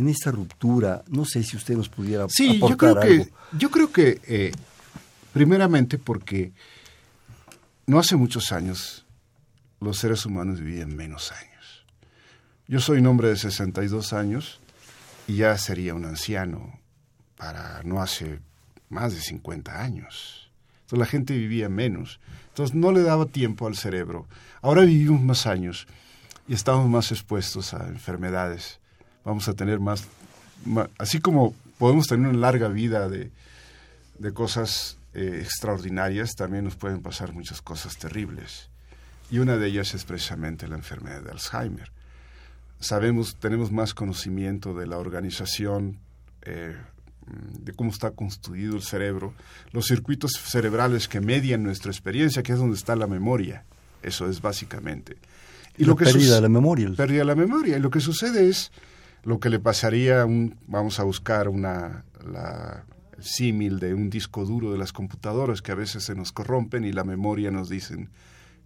en esta ruptura? No sé si usted nos pudiera sí, yo creo que, yo creo que eh, primeramente porque no hace muchos años los seres humanos vivían menos años. Yo soy un hombre de 62 años y ya sería un anciano para no hace más de 50 años. Entonces la gente vivía menos. Entonces no le daba tiempo al cerebro. Ahora vivimos más años y estamos más expuestos a enfermedades vamos a tener más, así como podemos tener una larga vida de, de cosas eh, extraordinarias, también nos pueden pasar muchas cosas terribles. Y una de ellas es precisamente la enfermedad de Alzheimer. Sabemos, tenemos más conocimiento de la organización, eh, de cómo está construido el cerebro, los circuitos cerebrales que median nuestra experiencia, que es donde está la memoria. Eso es básicamente. Y lo que pérdida la memoria. Pérdida de la memoria. Y lo que sucede es lo que le pasaría, un, vamos a buscar una, la, símil de un disco duro de las computadoras que a veces se nos corrompen y la memoria nos dicen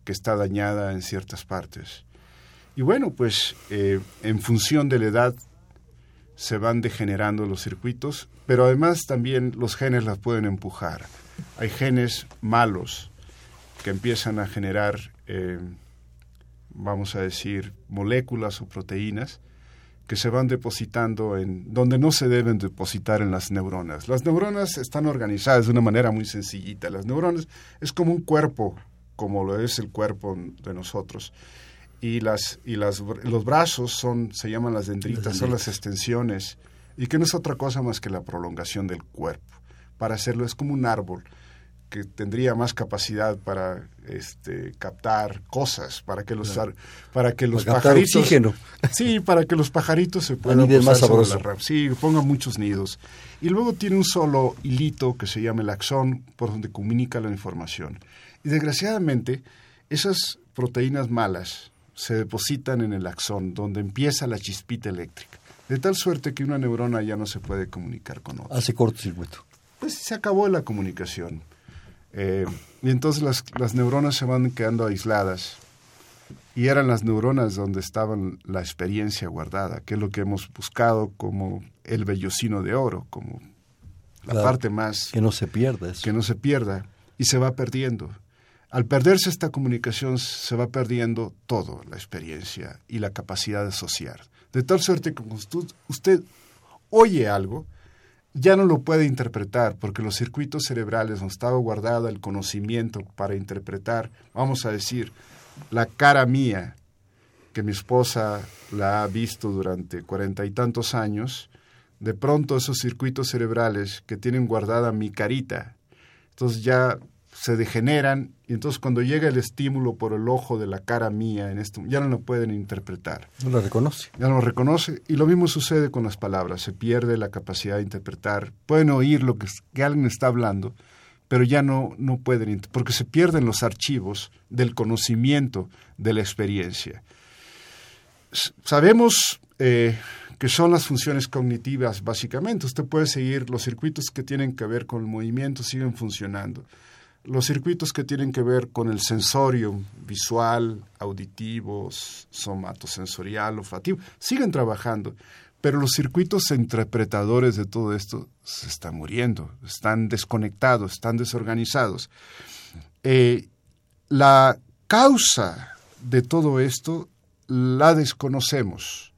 que está dañada en ciertas partes. Y bueno, pues eh, en función de la edad se van degenerando los circuitos, pero además también los genes las pueden empujar. Hay genes malos que empiezan a generar, eh, vamos a decir, moléculas o proteínas que se van depositando en donde no se deben depositar en las neuronas. Las neuronas están organizadas de una manera muy sencillita. Las neuronas es como un cuerpo, como lo es el cuerpo de nosotros. y las y las los brazos son se llaman las dendritas, son las extensiones y que no es otra cosa más que la prolongación del cuerpo. Para hacerlo es como un árbol que tendría más capacidad para este, captar cosas, para que los para que los pajaritos oxígeno. sí, para que los pajaritos se puedan posar más sobre la rama. Sí, pongan muchos nidos. Y luego tiene un solo hilito que se llama el axón por donde comunica la información. Y desgraciadamente esas proteínas malas se depositan en el axón donde empieza la chispita eléctrica. De tal suerte que una neurona ya no se puede comunicar con otra. Hace cortocircuito. Pues se acabó la comunicación. Eh, y entonces las, las, neuronas se van quedando aisladas. Y eran las neuronas donde estaba la experiencia guardada, que es lo que hemos buscado como el vellocino de oro, como la parte más... Que no se pierda eso. Que no se pierda. Y se va perdiendo. Al perderse esta comunicación se va perdiendo todo, la experiencia y la capacidad de asociar. De tal suerte que usted, usted oye algo, ya no lo puede interpretar porque los circuitos cerebrales donde estaba guardado el conocimiento para interpretar, vamos a decir, la cara mía, que mi esposa la ha visto durante cuarenta y tantos años, de pronto esos circuitos cerebrales que tienen guardada mi carita, entonces ya se degeneran y entonces cuando llega el estímulo por el ojo de la cara mía en esto ya no lo pueden interpretar. No lo reconoce. Ya no lo reconoce y lo mismo sucede con las palabras, se pierde la capacidad de interpretar. Pueden oír lo que, alguien está hablando, pero ya no no pueden porque se pierden los archivos del conocimiento de la experiencia. Sabemos eh, que son las funciones cognitivas básicamente. Usted puede seguir los circuitos que tienen que ver con el movimiento siguen funcionando los circuitos que tienen que ver con el sensorio visual, auditivo, somatosensorial, olfativo, siguen trabajando, pero los circuitos interpretadores de todo esto se están muriendo, están desconectados, están desorganizados. Eh, la causa de todo esto la desconocemos,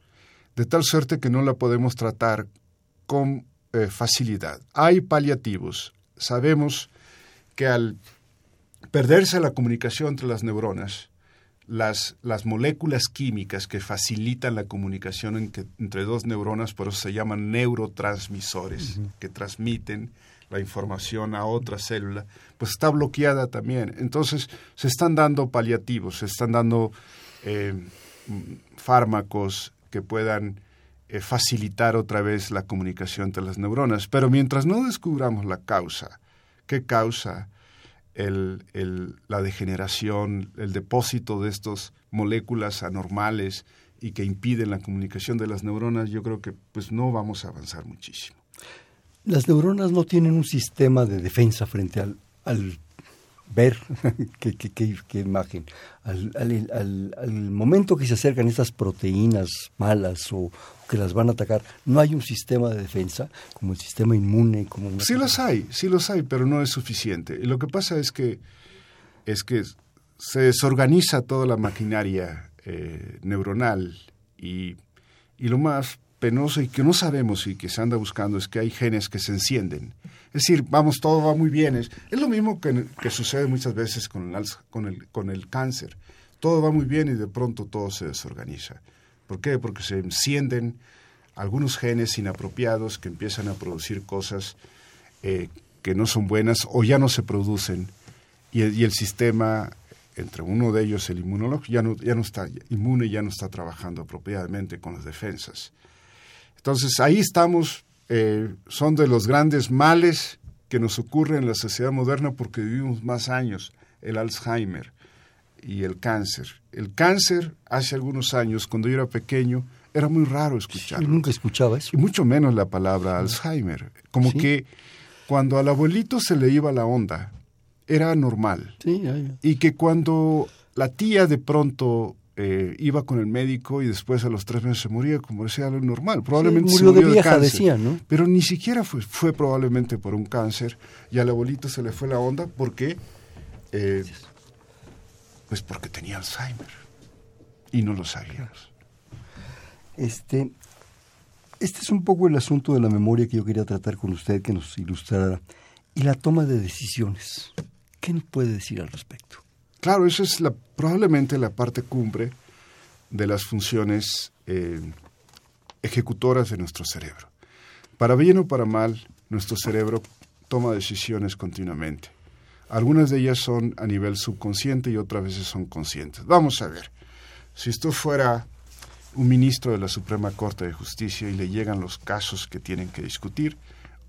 de tal suerte que no la podemos tratar con eh, facilidad. Hay paliativos, sabemos que al perderse la comunicación entre las neuronas, las, las moléculas químicas que facilitan la comunicación entre dos neuronas, por eso se llaman neurotransmisores, que transmiten la información a otra célula, pues está bloqueada también. Entonces se están dando paliativos, se están dando eh, fármacos que puedan eh, facilitar otra vez la comunicación entre las neuronas. Pero mientras no descubramos la causa, qué causa la degeneración, el depósito de estas moléculas anormales y que impiden la comunicación de las neuronas, yo creo que pues no vamos a avanzar muchísimo. Las neuronas no tienen un sistema de defensa frente al ver qué, qué, qué, imagen. Al, al, al, momento que se acercan estas proteínas malas o que las van a atacar, no hay un sistema de defensa como el sistema inmune. Como sí los hay, sí los hay, pero no es suficiente. Y lo que pasa es que, es que se desorganiza toda la maquinaria eh, neuronal y, y lo más penoso y que no sabemos y que se anda buscando es que hay genes que se encienden. Es decir, vamos, todo va muy bien. Es, es lo mismo que, que, sucede muchas veces con el, con, el, con el cáncer. Todo va muy bien y de pronto todo se desorganiza. ¿Por qué? Porque se encienden algunos genes inapropiados que empiezan a producir cosas eh, que no son buenas o ya no se producen y, y, el sistema, entre uno de ellos el inmunólogo, ya no, ya no está inmune, ya no está trabajando apropiadamente con las defensas. Entonces ahí estamos, eh, son de los grandes males que nos ocurren en la sociedad moderna porque vivimos más años, el Alzheimer y el cáncer. El cáncer hace algunos años, cuando yo era pequeño, era muy raro escucharlo. Yo nunca escuchaba eso. Y mucho menos la palabra Alzheimer. Como que cuando al abuelito se le iba la onda, era normal. Sí, Y que cuando la tía de pronto eh, iba con el médico y después a los tres meses se moría, como decía lo normal. Probablemente murió, se murió de vieja, cáncer, decía, ¿no? Pero ni siquiera fue, fue probablemente por un cáncer y al abuelito se le fue la onda porque, eh, pues porque tenía Alzheimer y no lo sabíamos. Este, este es un poco el asunto de la memoria que yo quería tratar con usted, que nos ilustrara, y la toma de decisiones. ¿Qué nos puede decir al respecto? Claro, esa es probablemente la parte cumbre de las funciones eh, ejecutoras de nuestro cerebro. Para bien o para mal, nuestro cerebro toma decisiones continuamente. Algunas de ellas son a nivel subconsciente y otras veces son conscientes. Vamos a ver, si esto fuera un ministro de la Suprema Corte de Justicia y le llegan los casos que tienen que discutir,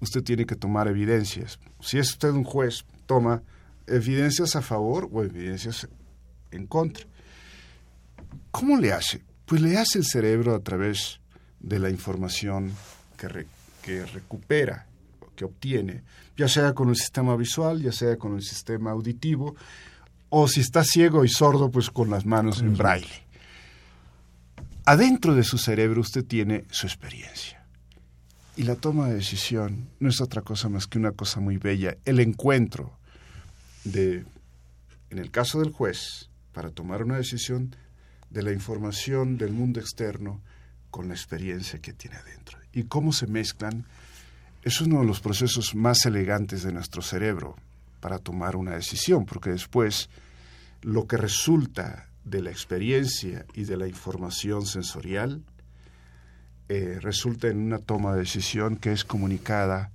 usted tiene que tomar evidencias. Si es usted un juez, toma evidencias a favor o evidencias en contra. ¿Cómo le hace? Pues le hace el cerebro a través de la información que, que recupera, que obtiene, ya sea con el sistema visual, ya sea con el sistema auditivo, o si está ciego y sordo, pues con las manos en braille. Adentro de su cerebro usted tiene su experiencia. Y la toma de decisión no es otra cosa más que una cosa muy bella, el encuentro de, en el caso del juez, para tomar una decisión de la información del mundo externo con la experiencia que tiene adentro. Y cómo se mezclan es uno de los procesos más elegantes de nuestro cerebro para tomar una decisión, porque después lo que resulta de la experiencia y de la información sensorial eh, resulta en una toma de decisión que es comunicada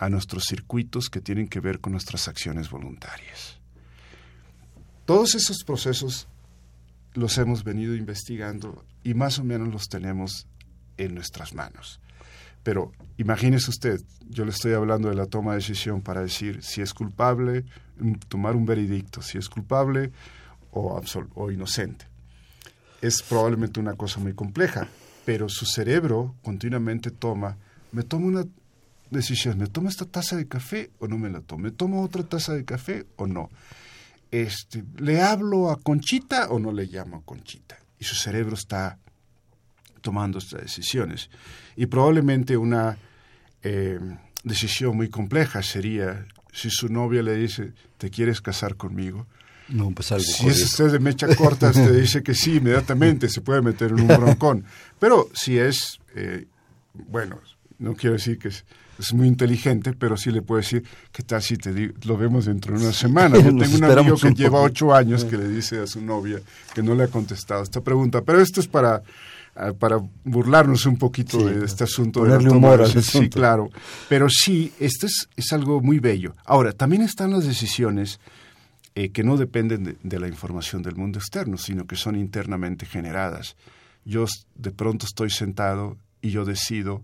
a nuestros circuitos que tienen que ver con nuestras acciones voluntarias. Todos esos procesos los hemos venido investigando y más o menos los tenemos en nuestras manos. Pero imagínese usted, yo le estoy hablando de la toma de decisión para decir si es culpable, mm, tomar un veredicto, si es culpable o, o inocente. Es probablemente una cosa muy compleja, pero su cerebro continuamente toma, me tomo una decisión, ¿me tomo esta taza de café o no me la tomo? ¿Me tomo otra taza de café o no? Este, ¿Le hablo a Conchita o no le llamo a Conchita? Y su cerebro está tomando estas decisiones. Y probablemente una eh, decisión muy compleja sería si su novia le dice, ¿te quieres casar conmigo? No, pues algo si es usted de mecha corta, usted dice que sí, inmediatamente se puede meter en un broncón. Pero si es, eh, bueno, no quiero decir que es, muy inteligente, pero sí le puedo decir, ¿qué tal si te lo vemos dentro de una semana? Yo tengo un amigo que lleva ocho años que le dice a su novia que no le ha contestado esta pregunta, pero esto es para Ah, para burlarnos un poquito de este asunto. de humor Sí, claro. Pero sí, esto es, es, algo muy bello. Ahora, también están las decisiones eh, que no dependen de, la información del mundo externo, sino que son internamente generadas. Yo de pronto estoy sentado y yo decido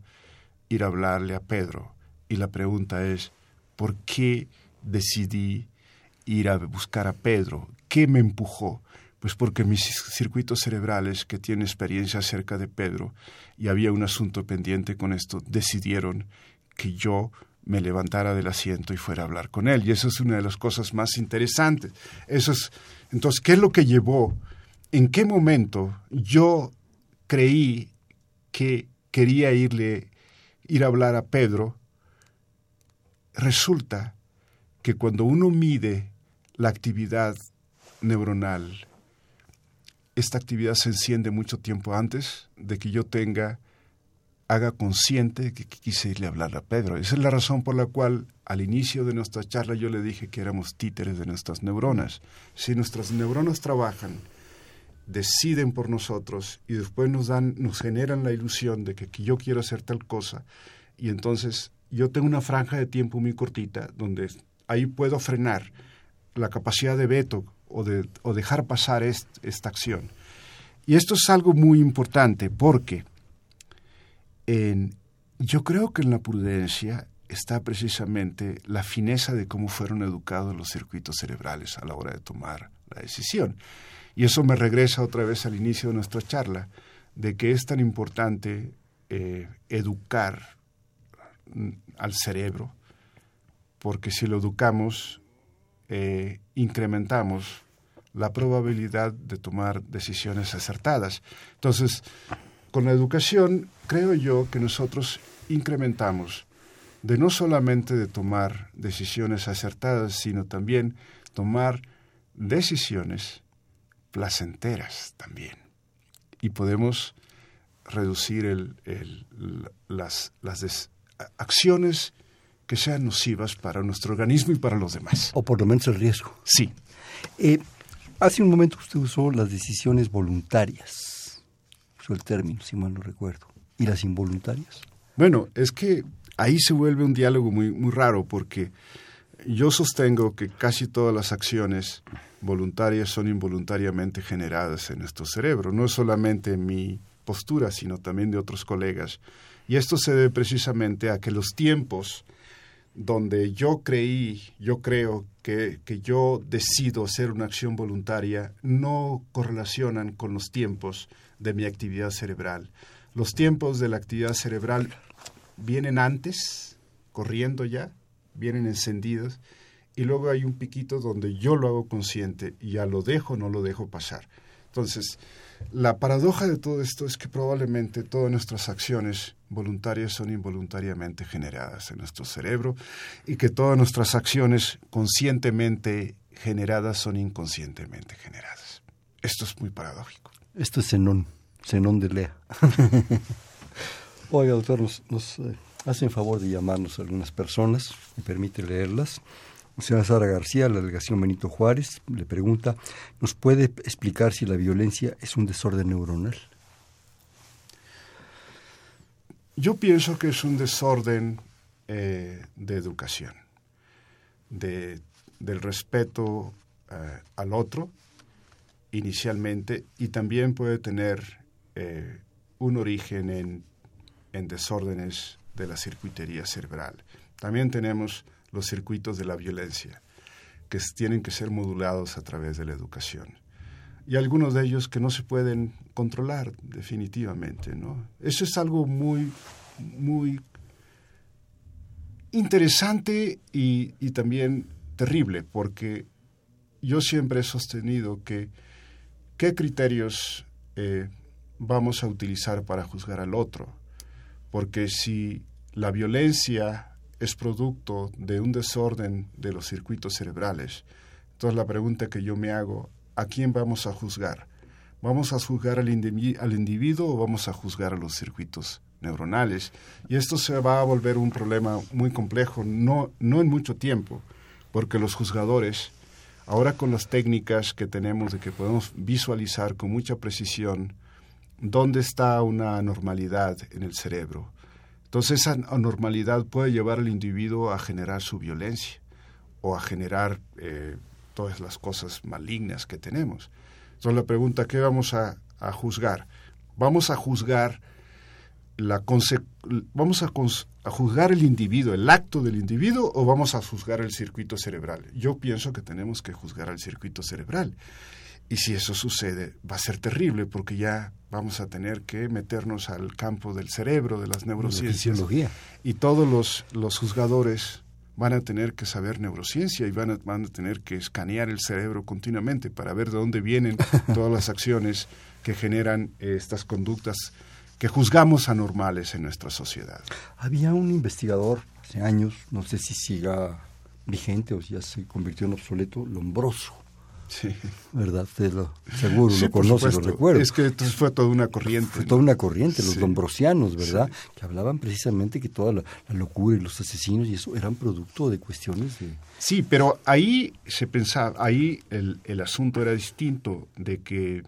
ir a hablarle a Pedro. Y la pregunta es, ¿por qué decidí ir a buscar a Pedro? ¿Qué me empujó? Pues porque mis circuitos cerebrales, que tienen experiencia acerca de Pedro, y había un asunto pendiente con esto, decidieron que yo me levantara del asiento y fuera a hablar con él. Y eso es una de las cosas más interesantes. Eso es, entonces, ¿qué es lo que llevó? ¿En qué momento yo creí que quería irle, ir a hablar a Pedro? Resulta que cuando uno mide la actividad neuronal esta actividad se enciende mucho tiempo antes de que yo tenga, haga consciente que quise irle a hablar a Pedro. Esa es la razón por la cual al inicio de nuestra charla yo le dije que éramos títeres de nuestras neuronas. Si nuestras neuronas trabajan, deciden por nosotros y después nos dan, nos generan la ilusión de que, yo quiero hacer tal cosa, y entonces yo tengo una franja de tiempo muy cortita donde ahí puedo frenar la capacidad de veto o, de, o dejar pasar esta acción. Y esto es algo muy importante porque en, yo creo que en la prudencia está precisamente la fineza de cómo fueron educados los circuitos cerebrales a la hora de tomar la decisión. Y eso me regresa otra vez al inicio de nuestra charla, de que es tan importante eh, educar al cerebro, porque si lo educamos eh, incrementamos la probabilidad de tomar decisiones acertadas. Entonces, con la educación, creo yo que nosotros incrementamos de no solamente de tomar decisiones acertadas, sino también tomar decisiones placenteras también. Y podemos reducir el, las, las acciones que sean nocivas para nuestro organismo y para los demás. O por lo menos el riesgo. Sí. Eh, hace un momento usted usó las decisiones voluntarias. usó el término, si mal no recuerdo. ¿Y las involuntarias? Bueno, es que ahí se vuelve un diálogo muy, muy raro porque yo sostengo que casi todas las acciones voluntarias son involuntariamente generadas en nuestro cerebro. No solamente mi postura, sino también de otros colegas. Y esto se debe precisamente a que los tiempos donde yo creí, yo creo que, que, yo decido hacer una acción voluntaria no correlacionan con los tiempos de mi actividad cerebral. Los tiempos de la actividad cerebral vienen antes, corriendo ya, vienen encendidos, y luego hay un piquito donde yo lo hago consciente y ya lo dejo, no lo dejo pasar. Entonces, la paradoja de todo esto es que probablemente todas nuestras acciones voluntarias son involuntariamente generadas en nuestro cerebro y que todas nuestras acciones conscientemente generadas son inconscientemente generadas. Esto es muy paradójico. Esto es Zenón, Zenón de Lea. Oiga, doctor, nos, nos eh, hacen favor de llamarnos algunas personas, me permite leerlas. Señora Sara García, la delegación Benito Juárez, le pregunta, ¿nos puede explicar si la violencia es un desorden neuronal? Yo pienso que es un desorden eh, de educación, de, del respeto eh, al otro inicialmente y también puede tener eh, un origen en, en desórdenes de la circuitería cerebral. También tenemos los circuitos de la violencia, que tienen que ser modulados a través de la educación. Y algunos de ellos que no se pueden controlar definitivamente. Eso es algo muy, muy interesante y, y también terrible, porque yo siempre he sostenido que qué criterios eh, vamos a utilizar para juzgar al otro, porque si la violencia es producto de un desorden de los circuitos cerebrales. Entonces la pregunta que yo me hago, ¿a quién vamos a juzgar? ¿Vamos a juzgar al, individuo o vamos a juzgar a los circuitos neuronales? Y esto se va a volver un problema muy complejo, no, no en mucho tiempo, porque los juzgadores, ahora con las técnicas que tenemos de que podemos visualizar con mucha precisión dónde está una anormalidad en el cerebro, entonces esa anormalidad puede llevar al individuo a generar su violencia o a generar eh, todas las cosas malignas que tenemos. Entonces la pregunta, ¿qué vamos a, juzgar? Vamos a juzgar la vamos a, juzgar el individuo, el acto del individuo, o vamos a juzgar el circuito cerebral. Yo pienso que tenemos que juzgar al circuito cerebral. Y si eso sucede, va a ser terrible porque ya vamos a tener que meternos al campo del cerebro, de las neurociencias. y todos los, los juzgadores van a tener que saber neurociencia y van a, van a tener que escanear el cerebro continuamente para ver de dónde vienen todas las acciones que generan eh, estas conductas que juzgamos anormales en nuestra sociedad. Había un investigador hace años, no sé si siga vigente o ya se convirtió en obsoleto, Lombroso Sí. ¿Verdad? Lo, seguro lo conoce, lo recuerda. Es que entonces fue toda una corriente. Fue toda una corriente, los dombrosianos, ¿verdad? Que hablaban precisamente que toda la, locura y los asesinos y eso eran producto de cuestiones de... Sí, pero ahí se pensaba, ahí el, el asunto era distinto, de que,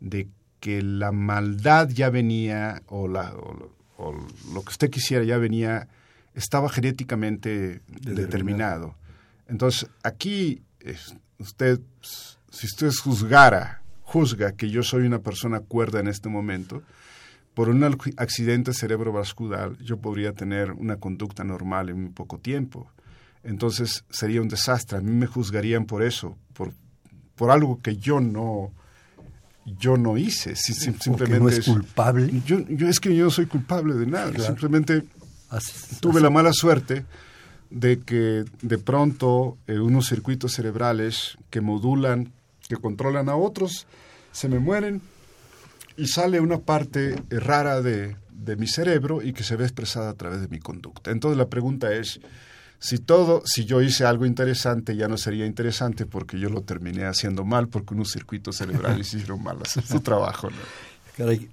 de que la maldad ya venía, o, la, o, lo que usted quisiera ya venía, estaba genéticamente determinado. Entonces, aquí usted, si usted juzgara, juzga que yo soy una persona cuerda en este momento, por un accidente cerebrovascular yo podría tener una conducta normal en muy poco tiempo. Entonces sería un desastre. A mí me juzgarían por eso, por, por algo que yo no yo no hice. simplemente no es, culpable. Yo, yo, es que yo no soy culpable de nada. Simplemente tuve la mala suerte de que de pronto eh, unos circuitos cerebrales que modulan, que controlan a otros, se me mueren y sale una parte rara de, de mi cerebro y que se ve expresada a través de mi conducta. Entonces la pregunta es, si todo, si yo hice algo interesante, ya no sería interesante porque yo lo terminé haciendo mal, porque unos circuitos cerebrales hicieron mal su trabajo. Caray,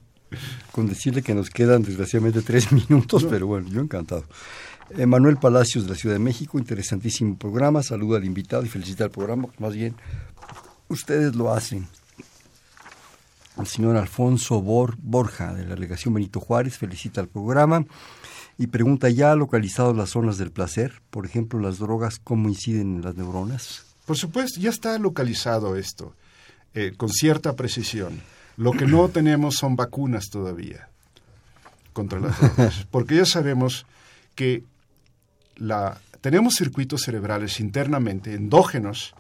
con decirle que nos quedan desgraciadamente tres minutos, pero bueno, yo encantado. Manuel Palacios de la Ciudad de México, interesantísimo programa, saluda al invitado y felicita al programa, más bien ustedes lo hacen. El señor Alfonso Borja, de la delegación Benito Juárez, felicita al programa y pregunta, ¿ya ha localizado las zonas del placer? Por ejemplo, las drogas, ¿cómo inciden en las neuronas? Por supuesto, ya está localizado esto, eh, con cierta precisión. Lo que no tenemos son vacunas todavía contra las drogas, porque ya sabemos que tenemos circuitos cerebrales internamente, endógenos,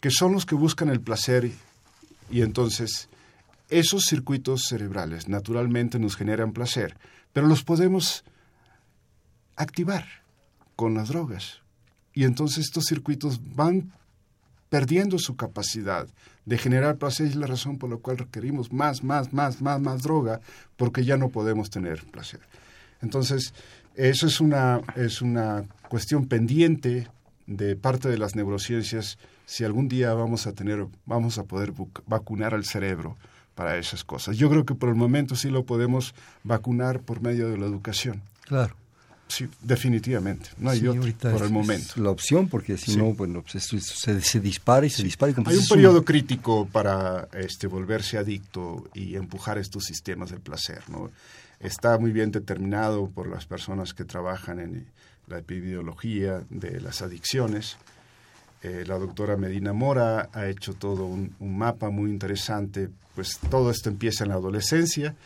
que son los que buscan el placer y entonces esos circuitos cerebrales naturalmente nos generan placer, pero los podemos activar con las drogas. Y entonces estos circuitos van perdiendo su capacidad de generar placer y es la razón por la cual requerimos más, más, más, más, más droga, porque ya no podemos tener placer. Entonces, eso es una, es una cuestión pendiente de parte de las neurociencias si algún día vamos a tener, vamos a poder vacunar al cerebro para esas cosas. Yo creo que por el momento sí lo podemos vacunar por medio de la educación. Claro. Sí, definitivamente. No hay otro por el momento. la opción, porque si no, bueno, pues se, se, dispara y se dispara. Y hay un periodo crítico para este, volverse adicto y empujar estos sistemas del placer. ¿no? Está muy bien determinado por las personas que trabajan en la epidemiología de las adicciones. Eh, la doctora Medina Mora ha hecho todo un, un mapa muy interesante. Pues todo esto empieza en la adolescencia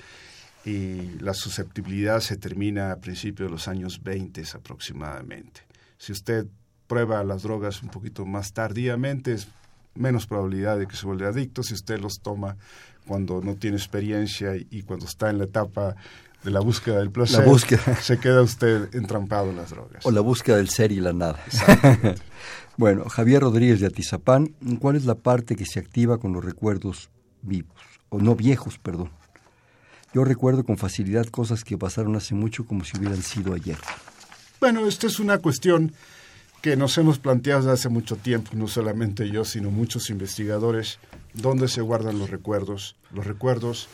y la susceptibilidad se termina a principios de los años 20 aproximadamente. Si usted prueba las drogas un poquito más tardíamente, es menos probabilidad de que se vuelva adicto. Si usted los toma cuando no tiene experiencia y cuando está en la etapa de la búsqueda del placer, se queda usted entrampado en las drogas. O la búsqueda del ser y la nada. bueno, Javier Rodríguez de Atizapán, ¿cuál es la parte que se activa con los recuerdos vivos? O no viejos, perdón. Yo recuerdo con facilidad cosas que pasaron hace mucho como si hubieran sido ayer. Bueno, esta es una cuestión que nos hemos planteado desde hace mucho tiempo, no solamente yo, sino muchos investigadores, dónde se guardan los recuerdos. Los recuerdos,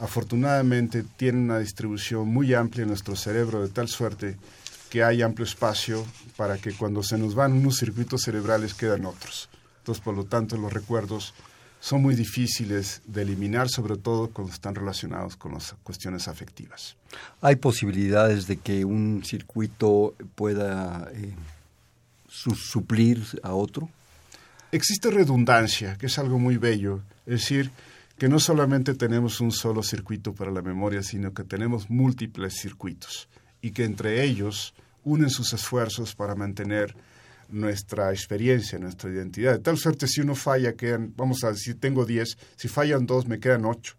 afortunadamente, tienen una distribución muy amplia en nuestro cerebro, de tal suerte que hay amplio espacio para que cuando se nos van unos circuitos cerebrales quedan otros. Entonces, por lo tanto, los recuerdos son muy difíciles de eliminar, sobre todo cuando están relacionados con las cuestiones afectivas. ¿Hay posibilidades de que un circuito pueda eh, suplir a otro? Existe redundancia, que es algo muy bello. Es decir, que no solamente tenemos un solo circuito para la memoria, sino que tenemos múltiples circuitos y que entre ellos unen sus esfuerzos para mantener nuestra experiencia, nuestra identidad. De tal suerte, si uno falla, quedan, vamos a decir, tengo 10, si fallan dos, me quedan 8.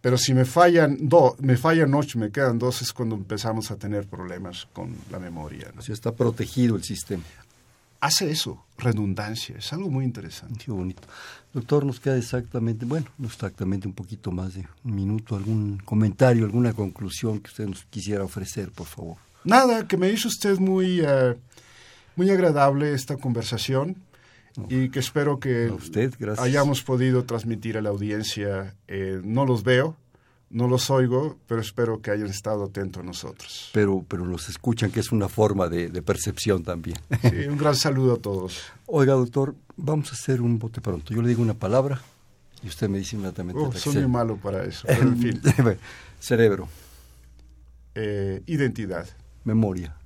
Pero si me fallan dos, me fallan ocho, me quedan dos, es cuando empezamos a tener problemas con la memoria. ¿no? está protegido el sistema. Hace eso, redundancia, es algo muy interesante. Qué bonito. Doctor, nos queda exactamente, bueno, no exactamente un poquito más de un minuto, algún comentario, alguna conclusión que usted nos quisiera ofrecer, por favor. Nada, que me hizo usted muy... Eh, muy agradable esta conversación y que espero que hayamos podido transmitir a la audiencia. Eh, no los veo, no los oigo, pero espero que hayan estado atentos a nosotros. Pero, pero los escuchan, que es una forma de, percepción también. Sí, un gran saludo a todos. Oiga, doctor, vamos a hacer un bote pronto. Yo le digo una palabra y usted me dice inmediatamente. Oh, soy muy malo para eso, en fin. Cerebro. Eh, identidad. Memoria.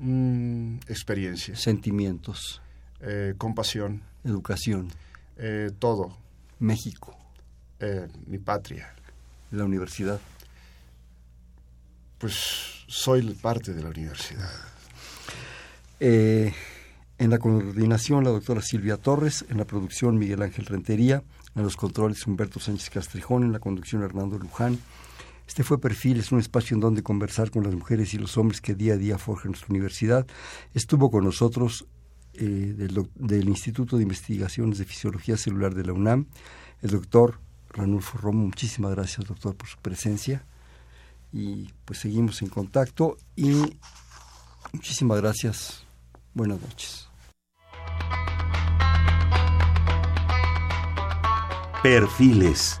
Mm, experiencia. Sentimientos. Eh, compasión. Educación. Eh, todo. México. Eh, mi patria. La universidad. Pues soy parte de la universidad. en la coordinación, la doctora Silvia Torres, en la producción, Miguel Ángel Rentería, en los controles, Humberto Sánchez Castrejón, en la conducción, Hernando Luján. Este fue Perfil, es un espacio en donde conversar con las mujeres y los hombres que día a día forjan nuestra universidad. Estuvo con nosotros eh, del, Instituto de Investigaciones de Fisiología Celular de la UNAM, el doctor Ranulfo Romo. Muchísimas gracias, doctor, por su presencia. Y pues seguimos en contacto y muchísimas gracias. Buenas noches. Perfiles